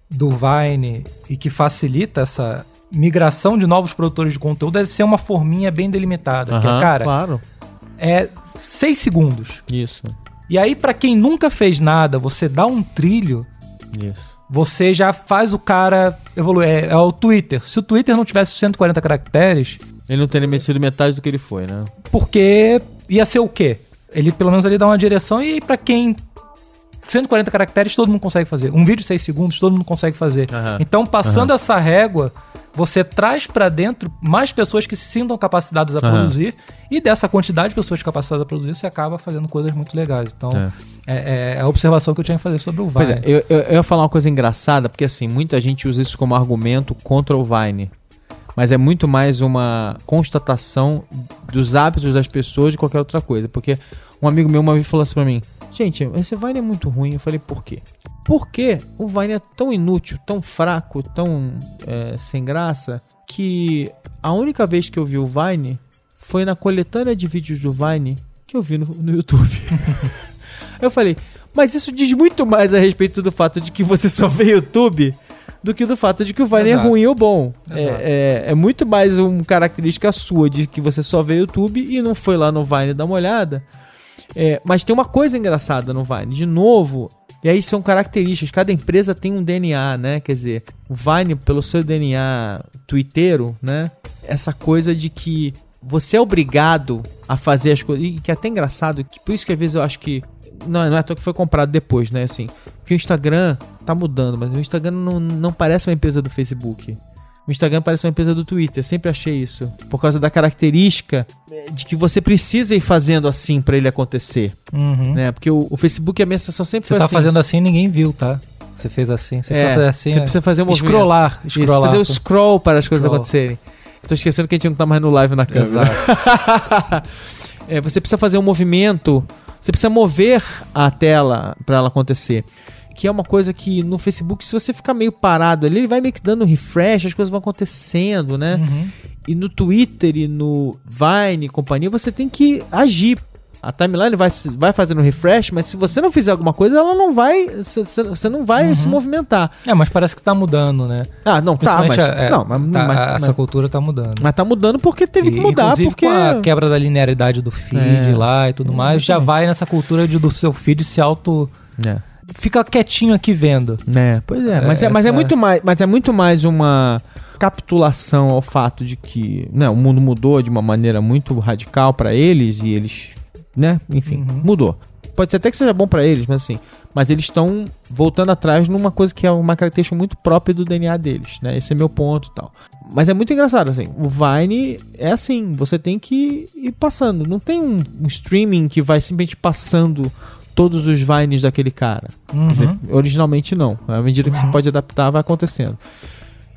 do Vine e que facilita essa migração de novos produtores de conteúdo é ser uma forminha bem delimitada. que é, Aham, cara, Claro. é seis segundos. Isso. E aí, pra quem nunca fez nada, você dá um trilho, Isso. você já faz o cara evoluir. É, é o Twitter. Se o Twitter não tivesse 140 caracteres, Ele não teria sido metade do que ele foi, né? porque ia ser o quê? Ele pelo menos ali dá uma direção e pra quem 140 caracteres todo mundo consegue fazer. Um vídeo de 6 segundos todo mundo consegue fazer. Aham. Então, passando essa régua, você traz pra dentro mais pessoas que se sintam capacitadas a Aham. produzir e dessa quantidade de pessoas capacitadas a produzir, você acaba fazendo coisas muito legais. Então, é, é a observação que eu tinha que fazer sobre o Vine. Pois é, eu, eu, eu ia falar uma coisa engraçada, porque assim, muita gente usa isso como argumento contra o Vine. Mas é muito mais uma constatação dos hábitos das pessoas de qualquer outra coisa. Porque um amigo meu uma vez falou assim pra mim: gente, esse Vine é muito ruim. Eu falei, por quê? Porque o Vine é tão inútil, tão fraco, tão é, sem graça, que a única vez que eu vi o Vine foi na coletânea de vídeos do Vine que eu vi no, no YouTube. <laughs> eu falei, mas isso diz muito mais a respeito do fato de que você só vê YouTube do que do fato de que o Vine Exato. é ruim ou bom. É, é, é muito mais uma característica sua de que você só vê YouTube e não foi lá no Vine dar uma olhada. É, mas tem uma coisa engraçada no Vine, de novo, e aí são características, cada empresa tem um DNA, né? Quer dizer, o Vine, pelo seu DNA twitteiro, né? Essa coisa de que você é obrigado a fazer as coisas, e que é até engraçado, que por isso que às vezes eu acho que não, não é à que foi comprado depois, né? Assim, porque o Instagram tá mudando, mas o Instagram não, não parece uma empresa do Facebook. O Instagram parece uma empresa do Twitter, sempre achei isso. Por causa da característica de que você precisa ir fazendo assim pra ele acontecer, Uhum. né? Porque o, o Facebook, a minha sensação sempre Você foi tá assim. fazendo assim e ninguém viu, tá? Você fez assim, você É, precisa fazer assim. você é. precisa fazer um movimento. Scrollar, Isso, scrollar. fazer o scroll para as coisas Scroll. acontecerem. Tô esquecendo que a gente não tá mais no live na câmera. <laughs> É, você precisa fazer um movimento, você precisa mover a tela para ela acontecer. Que é uma coisa que no Facebook, se você ficar meio parado ali, ele vai meio que dando refresh, as coisas vão acontecendo, né? Uhum. E no Twitter e no Vine e companhia, você tem que agir. A timeline vai, vai fazendo refresh, mas se você não fizer alguma coisa, ela não vai. Você não vai se movimentar. É, mas parece que tá mudando, né? Ah, não, tá, mas. É, não, mas, tá, mas, essa mas- cultura tá mudando. mas tá mudando porque teve que E, mudar, inclusive, porque. com a quebra da linearidade do feed É. lá e tudo mais, já vai nessa cultura de, do seu feed se auto... É. Fica quietinho aqui vendo. É, pois é, mas é, mas é muito mais, mas é muito mais uma capitulação ao fato de que, né, o mundo mudou de uma maneira muito radical pra eles e eles, né, enfim, Uhum. mudou. Pode ser até que seja bom pra eles, mas assim, mas eles estão voltando atrás numa coisa que é uma característica muito própria do DNA deles, né? Esse é meu ponto, e tal. Mas é muito engraçado assim. O Vine é assim, você tem que ir passando. Não tem um, um streaming que vai simplesmente passando todos os Vines daquele cara. Quer dizer, Uhum. originalmente não. À medida que você pode adaptar, vai acontecendo.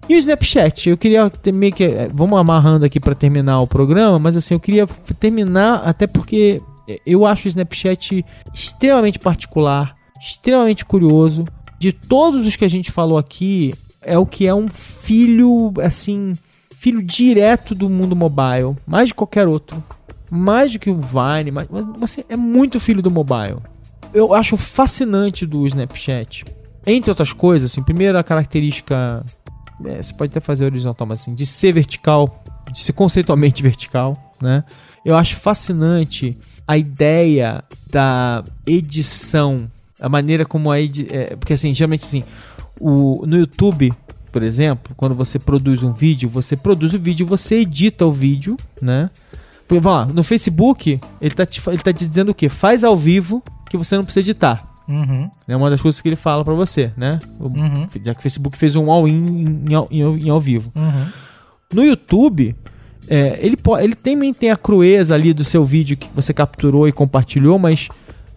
E o Snapchat, eu queria ter meio que. eh, Vamos amarrando aqui pra terminar o programa, mas assim, eu queria terminar até porque eh, eu acho o Snapchat extremamente particular, extremamente curioso. De todos os que a gente falou aqui, é o que é um filho, assim, filho direto do mundo mobile, mais de qualquer outro. Mais do que o Vine, mas mas, assim, é muito filho do mobile eu acho fascinante do Snapchat. Entre outras coisas, assim, primeiro a característica. é, você pode até fazer horizontal, mas assim, de ser vertical, de ser conceitualmente <laughs> vertical, né? Eu acho fascinante a ideia da edição, a maneira como a edi é, porque assim, geralmente assim, o, no YouTube, por exemplo, quando você produz um vídeo, você produz o vídeo, você edita o vídeo, né? Vamos lá, no Facebook, ele tá, te, ele tá te dizendo o quê? Faz ao vivo que você não precisa editar. Uhum. É uma das coisas que ele fala pra você, né? Uhum. Já que o Facebook fez um all-in em, ao- em ao- vivo. Uhum. No YouTube, é, ele, ele também tem a crueza ali do seu vídeo que você capturou e compartilhou, mas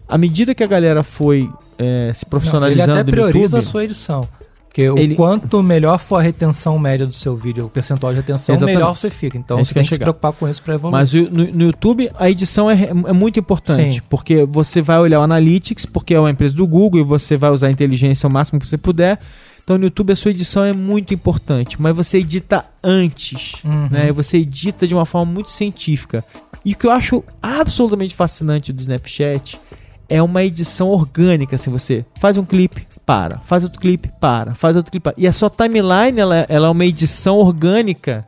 à medida que a galera foi é, se Não, ele profissionalizando até prioriza a YouTube, sua edição. Porque o Ele- quanto melhor for a retenção média do seu vídeo, o percentual de retenção, Exatamente. melhor você fica. Então É você tem que se preocupar com isso pra evoluir. Mas o- no, no YouTube a edição é, é muito importante. Sim. Porque você vai olhar o Analytics, porque é uma empresa do Google, e você vai usar a inteligência o máximo que você puder. Então no YouTube a sua edição é muito importante. Mas você edita antes. Uhum. Né? Você edita de uma forma muito científica. E o que eu acho absolutamente fascinante do Snapchat é uma edição orgânica. Assim, você faz um clipe, para. Faz outro clipe, para. Faz outro clipe, para. E a sua timeline ela, ela é uma edição orgânica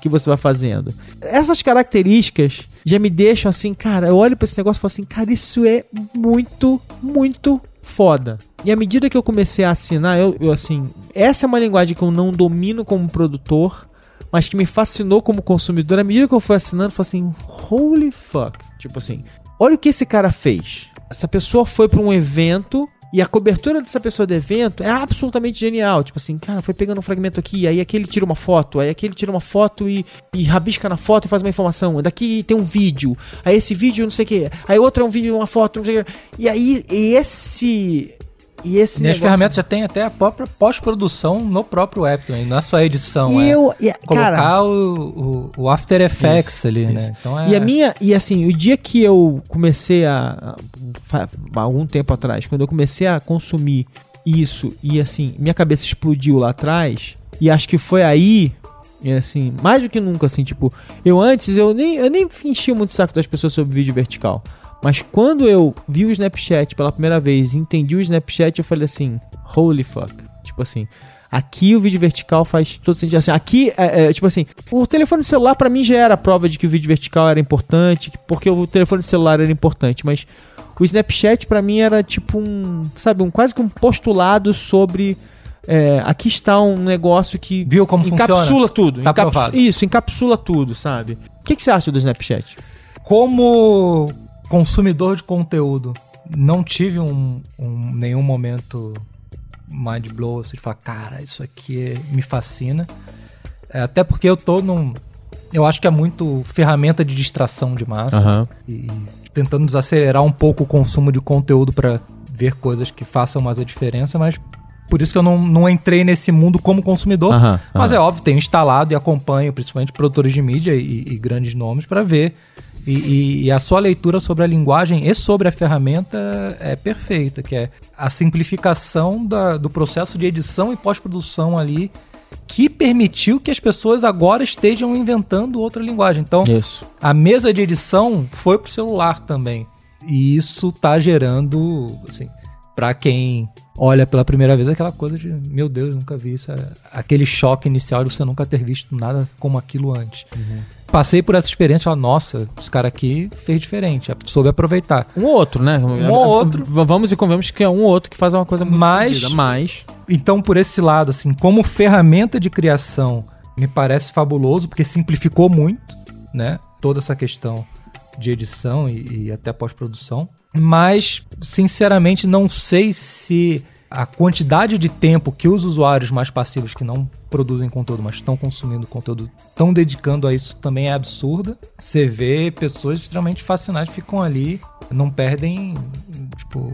que você vai fazendo. Essas características já me deixam assim, cara, eu olho pra esse negócio e falo assim, cara, isso é muito, muito foda. E à medida que eu comecei a assinar, eu, eu assim, essa é uma linguagem que eu não domino como produtor, mas que me fascinou como consumidor. À medida que eu fui assinando, eu falei assim, holy fuck. Tipo assim, olha o que esse cara fez. Essa pessoa foi pra um evento e a cobertura dessa pessoa do evento é absolutamente genial. Tipo assim, cara, foi pegando um fragmento aqui, aí aquele tira uma foto, aí aquele tira uma foto e, e rabisca na foto e faz uma informação. Daqui tem um vídeo, aí esse vídeo não sei o que, aí outro é um vídeo, uma foto, não sei o que. E aí esse E esse E as negócio- ferramentas já tem até a própria pós-produção no próprio app também. Não é só a edição, E é eu, e, colocar cara, o, o, o After Effects ali, isso. né? Então é... E a minha, e assim, o dia que eu comecei a, a fa- algum tempo atrás, quando eu comecei a consumir isso e assim, minha cabeça explodiu lá atrás, e acho que foi aí, e assim, mais do que nunca assim, tipo, eu antes eu nem eu nem enchia muito o saco das pessoas sobre vídeo vertical. Mas quando eu vi o Snapchat pela primeira vez, e entendi o Snapchat, eu falei assim, holy fuck. Tipo assim, Aqui o vídeo vertical faz todo sentido. Assim, aqui, é, é, tipo assim, o telefone celular pra mim já era a prova de que o vídeo vertical era importante, porque o telefone celular era importante, mas o Snapchat pra mim era tipo um, sabe, um quase que um postulado sobre é, aqui está um negócio que Viu como encapsula funciona? tudo. Tá. Isso, encapsula tudo, sabe? O que, que você acha do Snapchat? Como consumidor de conteúdo, não tive um, um- nenhum momento mind blow, assim, de falar, cara, isso aqui é- me fascina. É, até porque eu tô num. Eu acho que é muito ferramenta de distração de massa. E tentando desacelerar um pouco o consumo de conteúdo pra ver coisas que façam mais a diferença, mas por isso que eu não, não entrei nesse mundo como consumidor. Mas é óbvio, tenho instalado e acompanho, principalmente produtores de mídia e, e grandes nomes, para ver. E, e- e a sua leitura sobre a linguagem e sobre a ferramenta é perfeita, que é a simplificação da- do processo de edição e pós-produção ali, que permitiu que as pessoas agora estejam inventando outra linguagem. Então, Isso. a mesa de edição foi pro celular também. E isso tá gerando, assim, para quem olha pela primeira vez aquela coisa de, meu Deus, nunca vi isso, é aquele choque inicial de você nunca ter visto nada como aquilo antes. Passei por essa experiência, e falei, nossa, esse cara aqui fez diferente, soube aproveitar. Um ou outro, né? Um ou outro. Vamos e convenhamos que é um ou outro que faz uma coisa muito Mas- mas Então, por esse lado, assim, como ferramenta de criação, me parece fabuloso, porque simplificou muito, né? Toda essa questão de edição e, e até pós-produção. Mas, sinceramente, não sei se a quantidade de tempo que os usuários mais passivos que não produzem conteúdo, mas estão consumindo conteúdo, estão dedicando a isso também é absurda. Você vê pessoas extremamente fascinadas, ficam ali, não perdem, tipo,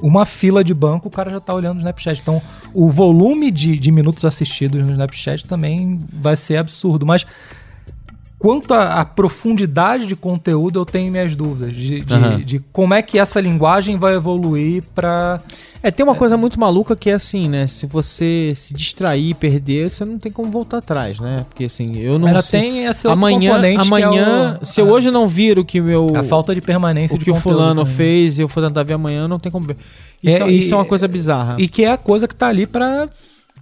uma fila de banco, o cara já tá olhando no Snapchat. Então, o volume de, de minutos assistidos no Snapchat também vai ser absurdo. Mas quanto à, à profundidade de conteúdo, eu tenho minhas dúvidas de, de- Aham. de como é que essa linguagem vai evoluir para É, tem uma coisa muito maluca que é assim, né? Se você se distrair e perder, você não tem como voltar atrás, né? Porque assim, eu não Ela sei- tem esse amanhã, componente que amanhã, é o- se eu a- hoje não vir o que meu a falta de permanência o de que o fulano também. fez e eu for tentar ver amanhã, não tem como ver. Isso é, É, e- isso é uma coisa bizarra. E que é a coisa que tá ali para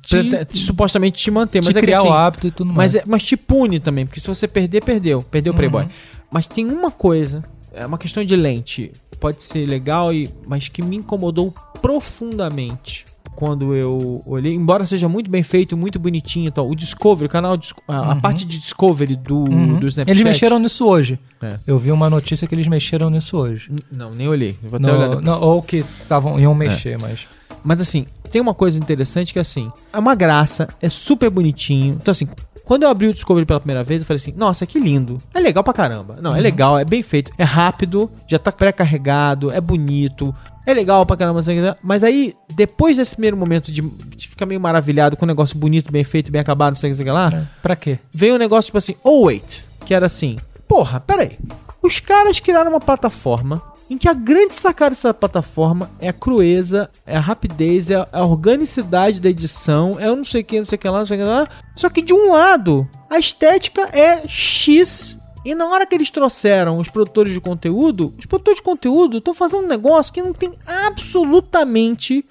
te, Pra te- supostamente te manter, te mas é que criar assim, o hábito e tudo mais. Mas, é- mas te pune também, porque se você perder, perdeu. Perdeu o Uhum. Playboy. Mas tem uma coisa, é uma questão de lente. Pode ser legal, e, mas que me incomodou profundamente quando eu olhei. Embora seja muito bem feito, muito bonitinho e tal. O Discovery, o canal, a, a Uhum. parte de Discovery do, Uhum. do Snapchat. Eles mexeram nisso hoje. É. Eu vi uma notícia que eles mexeram nisso hoje. N- Não, nem olhei. Vou até olhar No, depois. não, ou que estavam iam mexer, mas. Mas assim, tem uma coisa interessante que assim, é uma graça, é super bonitinho. Então assim, quando eu abri o Discovery pela primeira vez, eu falei assim, nossa, que lindo. É legal pra caramba. Não, é legal, é bem feito, é rápido, já tá pré-carregado, é bonito. É legal pra caramba, mas aí, depois desse primeiro momento de, de ficar meio maravilhado com um negócio bonito, bem feito, bem acabado, não sei o que, não sei o que lá, É, Pra quê? veio um negócio tipo assim, oh wait, que era assim, porra, peraí. Os caras criaram uma plataforma em que a grande sacada dessa plataforma é a crueza, é a rapidez, é a, a organicidade da edição, é o não sei o que, não sei o que lá, não sei o que lá. Só que de um lado, a estética é X. E na hora que eles trouxeram os produtores de conteúdo, os produtores de conteúdo estão fazendo um negócio que não tem absolutamente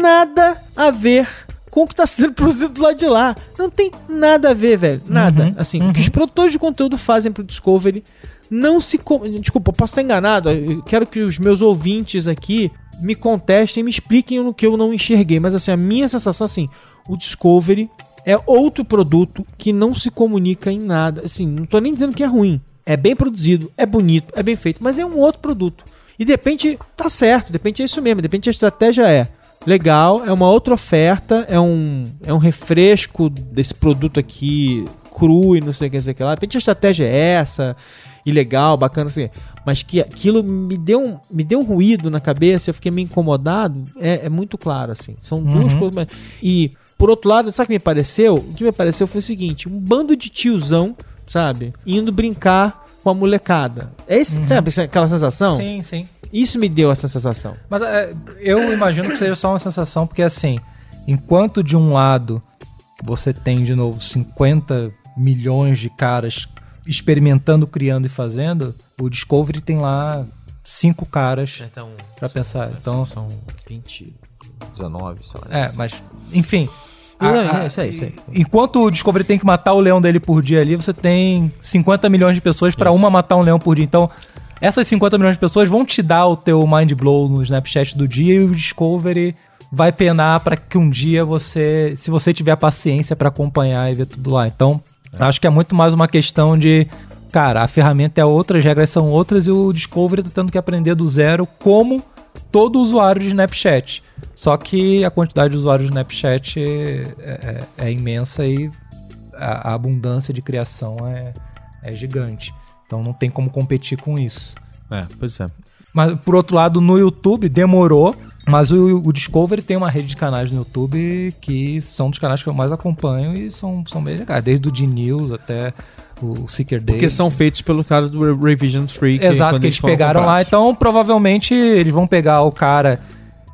nada a ver com o que está sendo <laughs> produzido do lado de lá. Não tem nada a ver, velho. Nada. Uhum, assim, uhum. o que os produtores de conteúdo fazem pro Discovery não se. Desculpa, posso estar enganado. Eu quero que os meus ouvintes aqui me contestem me expliquem o que eu não enxerguei. Mas assim, a minha sensação assim, o Discovery é outro produto que não se comunica em nada. Assim, não tô nem dizendo que é ruim. É bem produzido, é bonito, é bem feito, mas é um outro produto. E de repente tá certo, de repente é isso mesmo, de repente a estratégia é legal, é uma outra oferta, é um, é um refresco desse produto aqui cru e não sei o que, sei o que lá. De repente a estratégia é essa. E legal, bacana assim, mas que aquilo me deu um, me deu um ruído na cabeça, eu fiquei meio incomodado, é, é muito claro assim. São duas Uhum. coisas, mas- e por outro lado, sabe o que me pareceu? O que me pareceu foi o seguinte, um bando de tiozão, sabe, indo brincar com a molecada. É esse, sabe, aquela sensação? Uhum. Sim, sim. Isso me deu essa sensação. Mas é, eu imagino que seja só uma sensação, porque assim, enquanto de um lado você tem de novo 50 milhões de caras experimentando, criando e fazendo, o Discovery tem lá cinco caras Então, pra pensar. Então, são 20, 19, sei lá. é, mas enfim. Não, a- é, a- isso aí, isso aí. Enquanto o Discovery tem que matar o leão dele por dia ali, você tem 50 milhões de pessoas pra uma matar um leão por dia. Então, essas 50 milhões de pessoas vão te dar o teu mind blow no Snapchat do dia e o Discovery vai penar pra que um dia você, se você tiver a paciência pra acompanhar e ver tudo lá. Então, acho que é muito mais uma questão de, cara, a ferramenta é outra, as regras são outras e o Discovery tá tendo que aprender do zero como todo usuário de Snapchat. Só que a quantidade de usuários de Snapchat é, é- é imensa e a, a abundância de criação é, é gigante. Então não tem como competir com isso. É, pois é. Mas por outro lado, no YouTube demorou, mas o, o Discovery tem uma rede de canais no YouTube que são dos canais que eu mais acompanho e são, são bem legais. Desde o D-News até o Seeker Day. Porque são feitos pelo cara do Re- Revision Free. Exato, que eles foram pegaram lá. Então, provavelmente, eles vão pegar o cara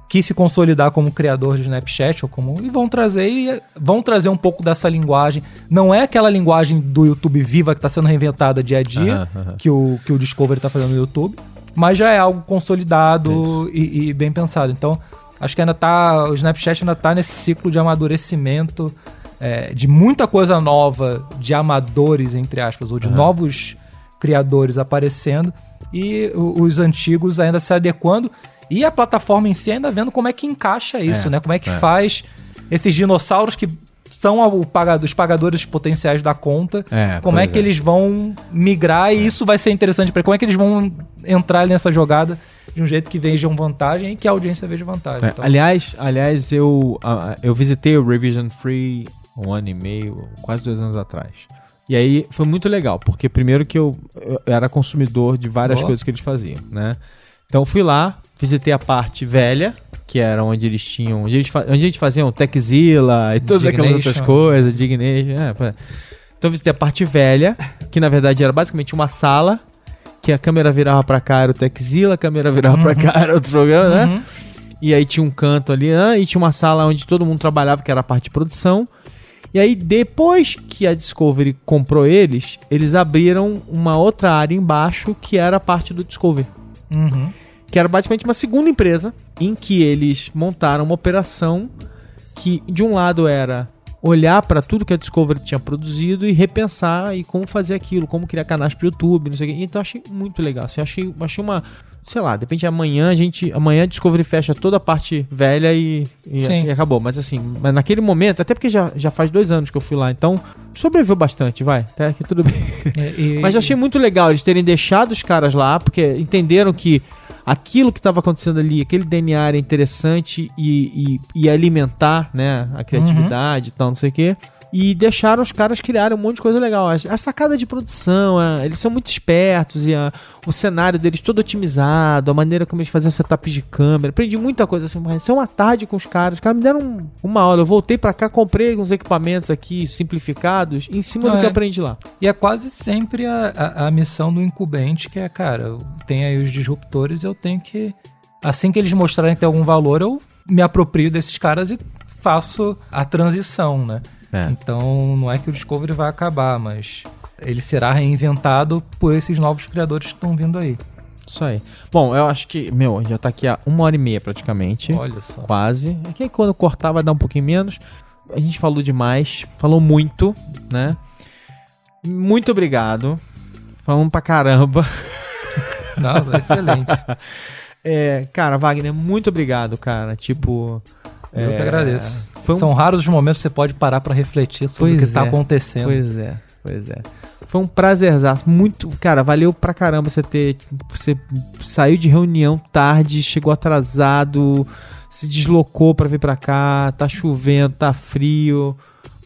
que se consolidar como criador de Snapchat ou como e vão trazer e vão trazer um pouco dessa linguagem. Não é aquela linguagem do YouTube viva que está sendo reinventada dia a dia, Aham, aham. que o que o Discovery está fazendo no YouTube, mas já é algo consolidado e, e bem pensado. Então, acho que ainda tá o Snapchat ainda tá nesse ciclo de amadurecimento é, de muita coisa nova de amadores entre aspas ou de novos criadores aparecendo e os antigos ainda se adequando e a plataforma em si ainda vendo como é que encaixa isso, É, né? Como é que é. faz esses dinossauros que são os pagadores potenciais da conta, É, como é que é. eles vão migrar e isso vai ser interessante para como é que eles vão entrar nessa jogada de um jeito que vejam vantagem e que a audiência veja vantagem. É, Então, aliás, aliás eu, eu visitei o Revision Free um ano e meio, quase dois anos atrás. E aí foi muito legal, porque primeiro que eu, eu era consumidor de várias Boa. coisas que eles faziam, né? Então eu fui lá, visitei a parte velha, que era onde eles tinham. Onde, eles, onde a gente fazia o Techzilla e todas aquelas Dignation. outras coisas, Dignation. É, então eu visitei a parte velha, que na verdade era basicamente uma sala, que a câmera virava pra cá, era o Techzilla, a câmera virava pra cá, era outro programa, né? Uhum. E aí tinha um canto ali, ah, e tinha uma sala onde todo mundo trabalhava, que era a parte de produção. E aí, depois que a Discovery comprou eles, eles abriram uma outra área embaixo, que era a parte do Discovery. Uhum. Que era basicamente uma segunda empresa, em que eles montaram uma operação que, de um lado, era olhar para tudo que a Discovery tinha produzido e repensar e como fazer aquilo, como criar canais para YouTube, não sei o quê. Então, achei muito legal. Assim, achei, achei uma sei lá, de repente amanhã a gente. Amanhã a Discovery fecha toda a parte velha e, e, e acabou. Mas assim, mas naquele momento, até porque já, já faz dois anos que eu fui lá, então sobreviveu bastante, vai. Até que tudo bem. E- e- Mas achei muito legal eles terem deixado os caras lá, porque entenderam que aquilo que estava acontecendo ali, aquele DNA era interessante e, e, e alimentar né, a criatividade e tal, não sei o quê. E deixaram os caras criarem um monte de coisa legal. A, sacada de produção, a- eles são muito espertos e a- o cenário deles todo otimizado, a maneira como eles faziam setup de câmera. Aprendi muita coisa assim. Mas isso é uma tarde com os caras. Os caras me deram um- uma aula. Eu voltei pra cá, comprei uns equipamentos aqui simplificados em cima Não, do que é. eu aprendi lá. E é quase sempre a, a, a missão do incumbente, que é, cara, tem aí os disruptores, eu tenho que. Assim que eles mostrarem que tem algum valor, eu me aproprio desses caras e faço a transição, né? É. Então não é que o Discovery vai acabar, mas ele será reinventado por esses novos criadores que estão vindo aí. Isso aí. Bom, eu acho que, meu, a gente já tá aqui há uma hora e meia praticamente. Olha só. Quase. Aqui quando cortar vai dar um pouquinho menos. A gente falou demais, falou muito, né? Muito obrigado. Falamos pra caramba. Não, <laughs> excelente. É, cara, Wagner, muito obrigado, cara. Tipo. Eu é, que agradeço. Um São raros os momentos que você pode parar pra refletir sobre o Pois que tá é. acontecendo. Pois é, pois é. Foi um prazerzaço. Muito. Cara, valeu pra caramba você ter. Você saiu de reunião tarde, chegou atrasado, se deslocou pra vir pra cá, tá chovendo, tá frio.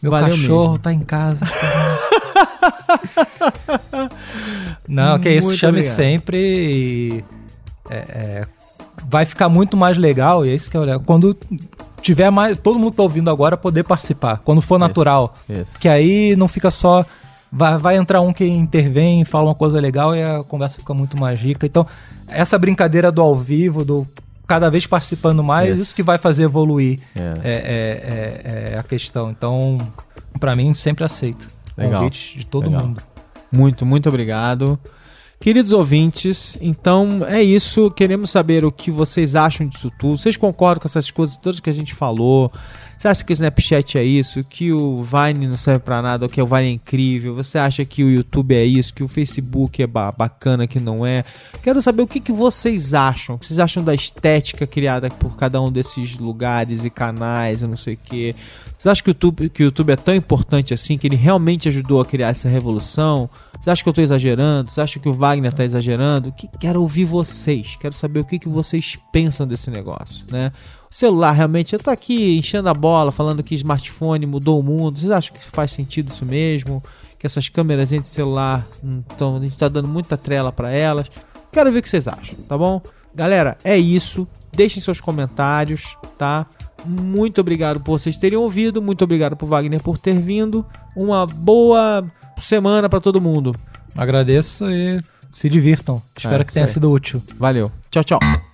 Meu Valeu cachorro mesmo. tá em casa. <laughs> Não, que isso, Muito chame obrigado. sempre e é, é, vai ficar muito mais legal, e é isso que é legal. Quando tiver mais. Todo mundo que tá ouvindo agora poder participar. Quando for natural. Isso. Que aí não fica só. Vai, vai entrar um que intervém, fala uma coisa legal e a conversa fica muito mais rica. Então, essa brincadeira do ao vivo, do cada vez participando mais, Isso. isso que vai fazer evoluir É. é, é- é- é a questão. Então, pra mim, sempre aceito. Legal. Convite de todo Legal. mundo. Muito, muito obrigado. Queridos ouvintes, então é isso. Queremos saber o que vocês acham disso tudo. Vocês concordam com essas coisas todas que a gente falou? Você acha que o Snapchat é isso? Que o Vine não serve pra nada? Ou que o Vine é incrível? Você acha que o YouTube é isso? Que o Facebook é ba- bacana, que não é? Quero saber o que, que vocês acham. O que vocês acham da estética criada por cada um desses lugares e canais, eu não sei o quê. Vocês acham que o, YouTube, que o YouTube é tão importante assim, que ele realmente ajudou a criar essa revolução? Vocês acham que eu tô exagerando? Vocês acham que o Wagner tá exagerando? Que, quero ouvir vocês. Quero saber o que, que vocês pensam desse negócio, né? O celular, realmente, eu tô aqui enchendo a bola, falando que smartphone mudou o mundo. Vocês acham que faz sentido isso mesmo? Que essas câmeras de celular, então, a gente tá dando muita trela para elas. Quero ver o que vocês acham, tá bom? Galera, é isso. Deixem seus comentários, tá? Muito obrigado por vocês terem ouvido. Muito obrigado por Wagner por ter vindo. Uma boa semana para todo mundo. Agradeço e se divirtam. Espero É, que tenha sido útil. Valeu. Tchau, tchau.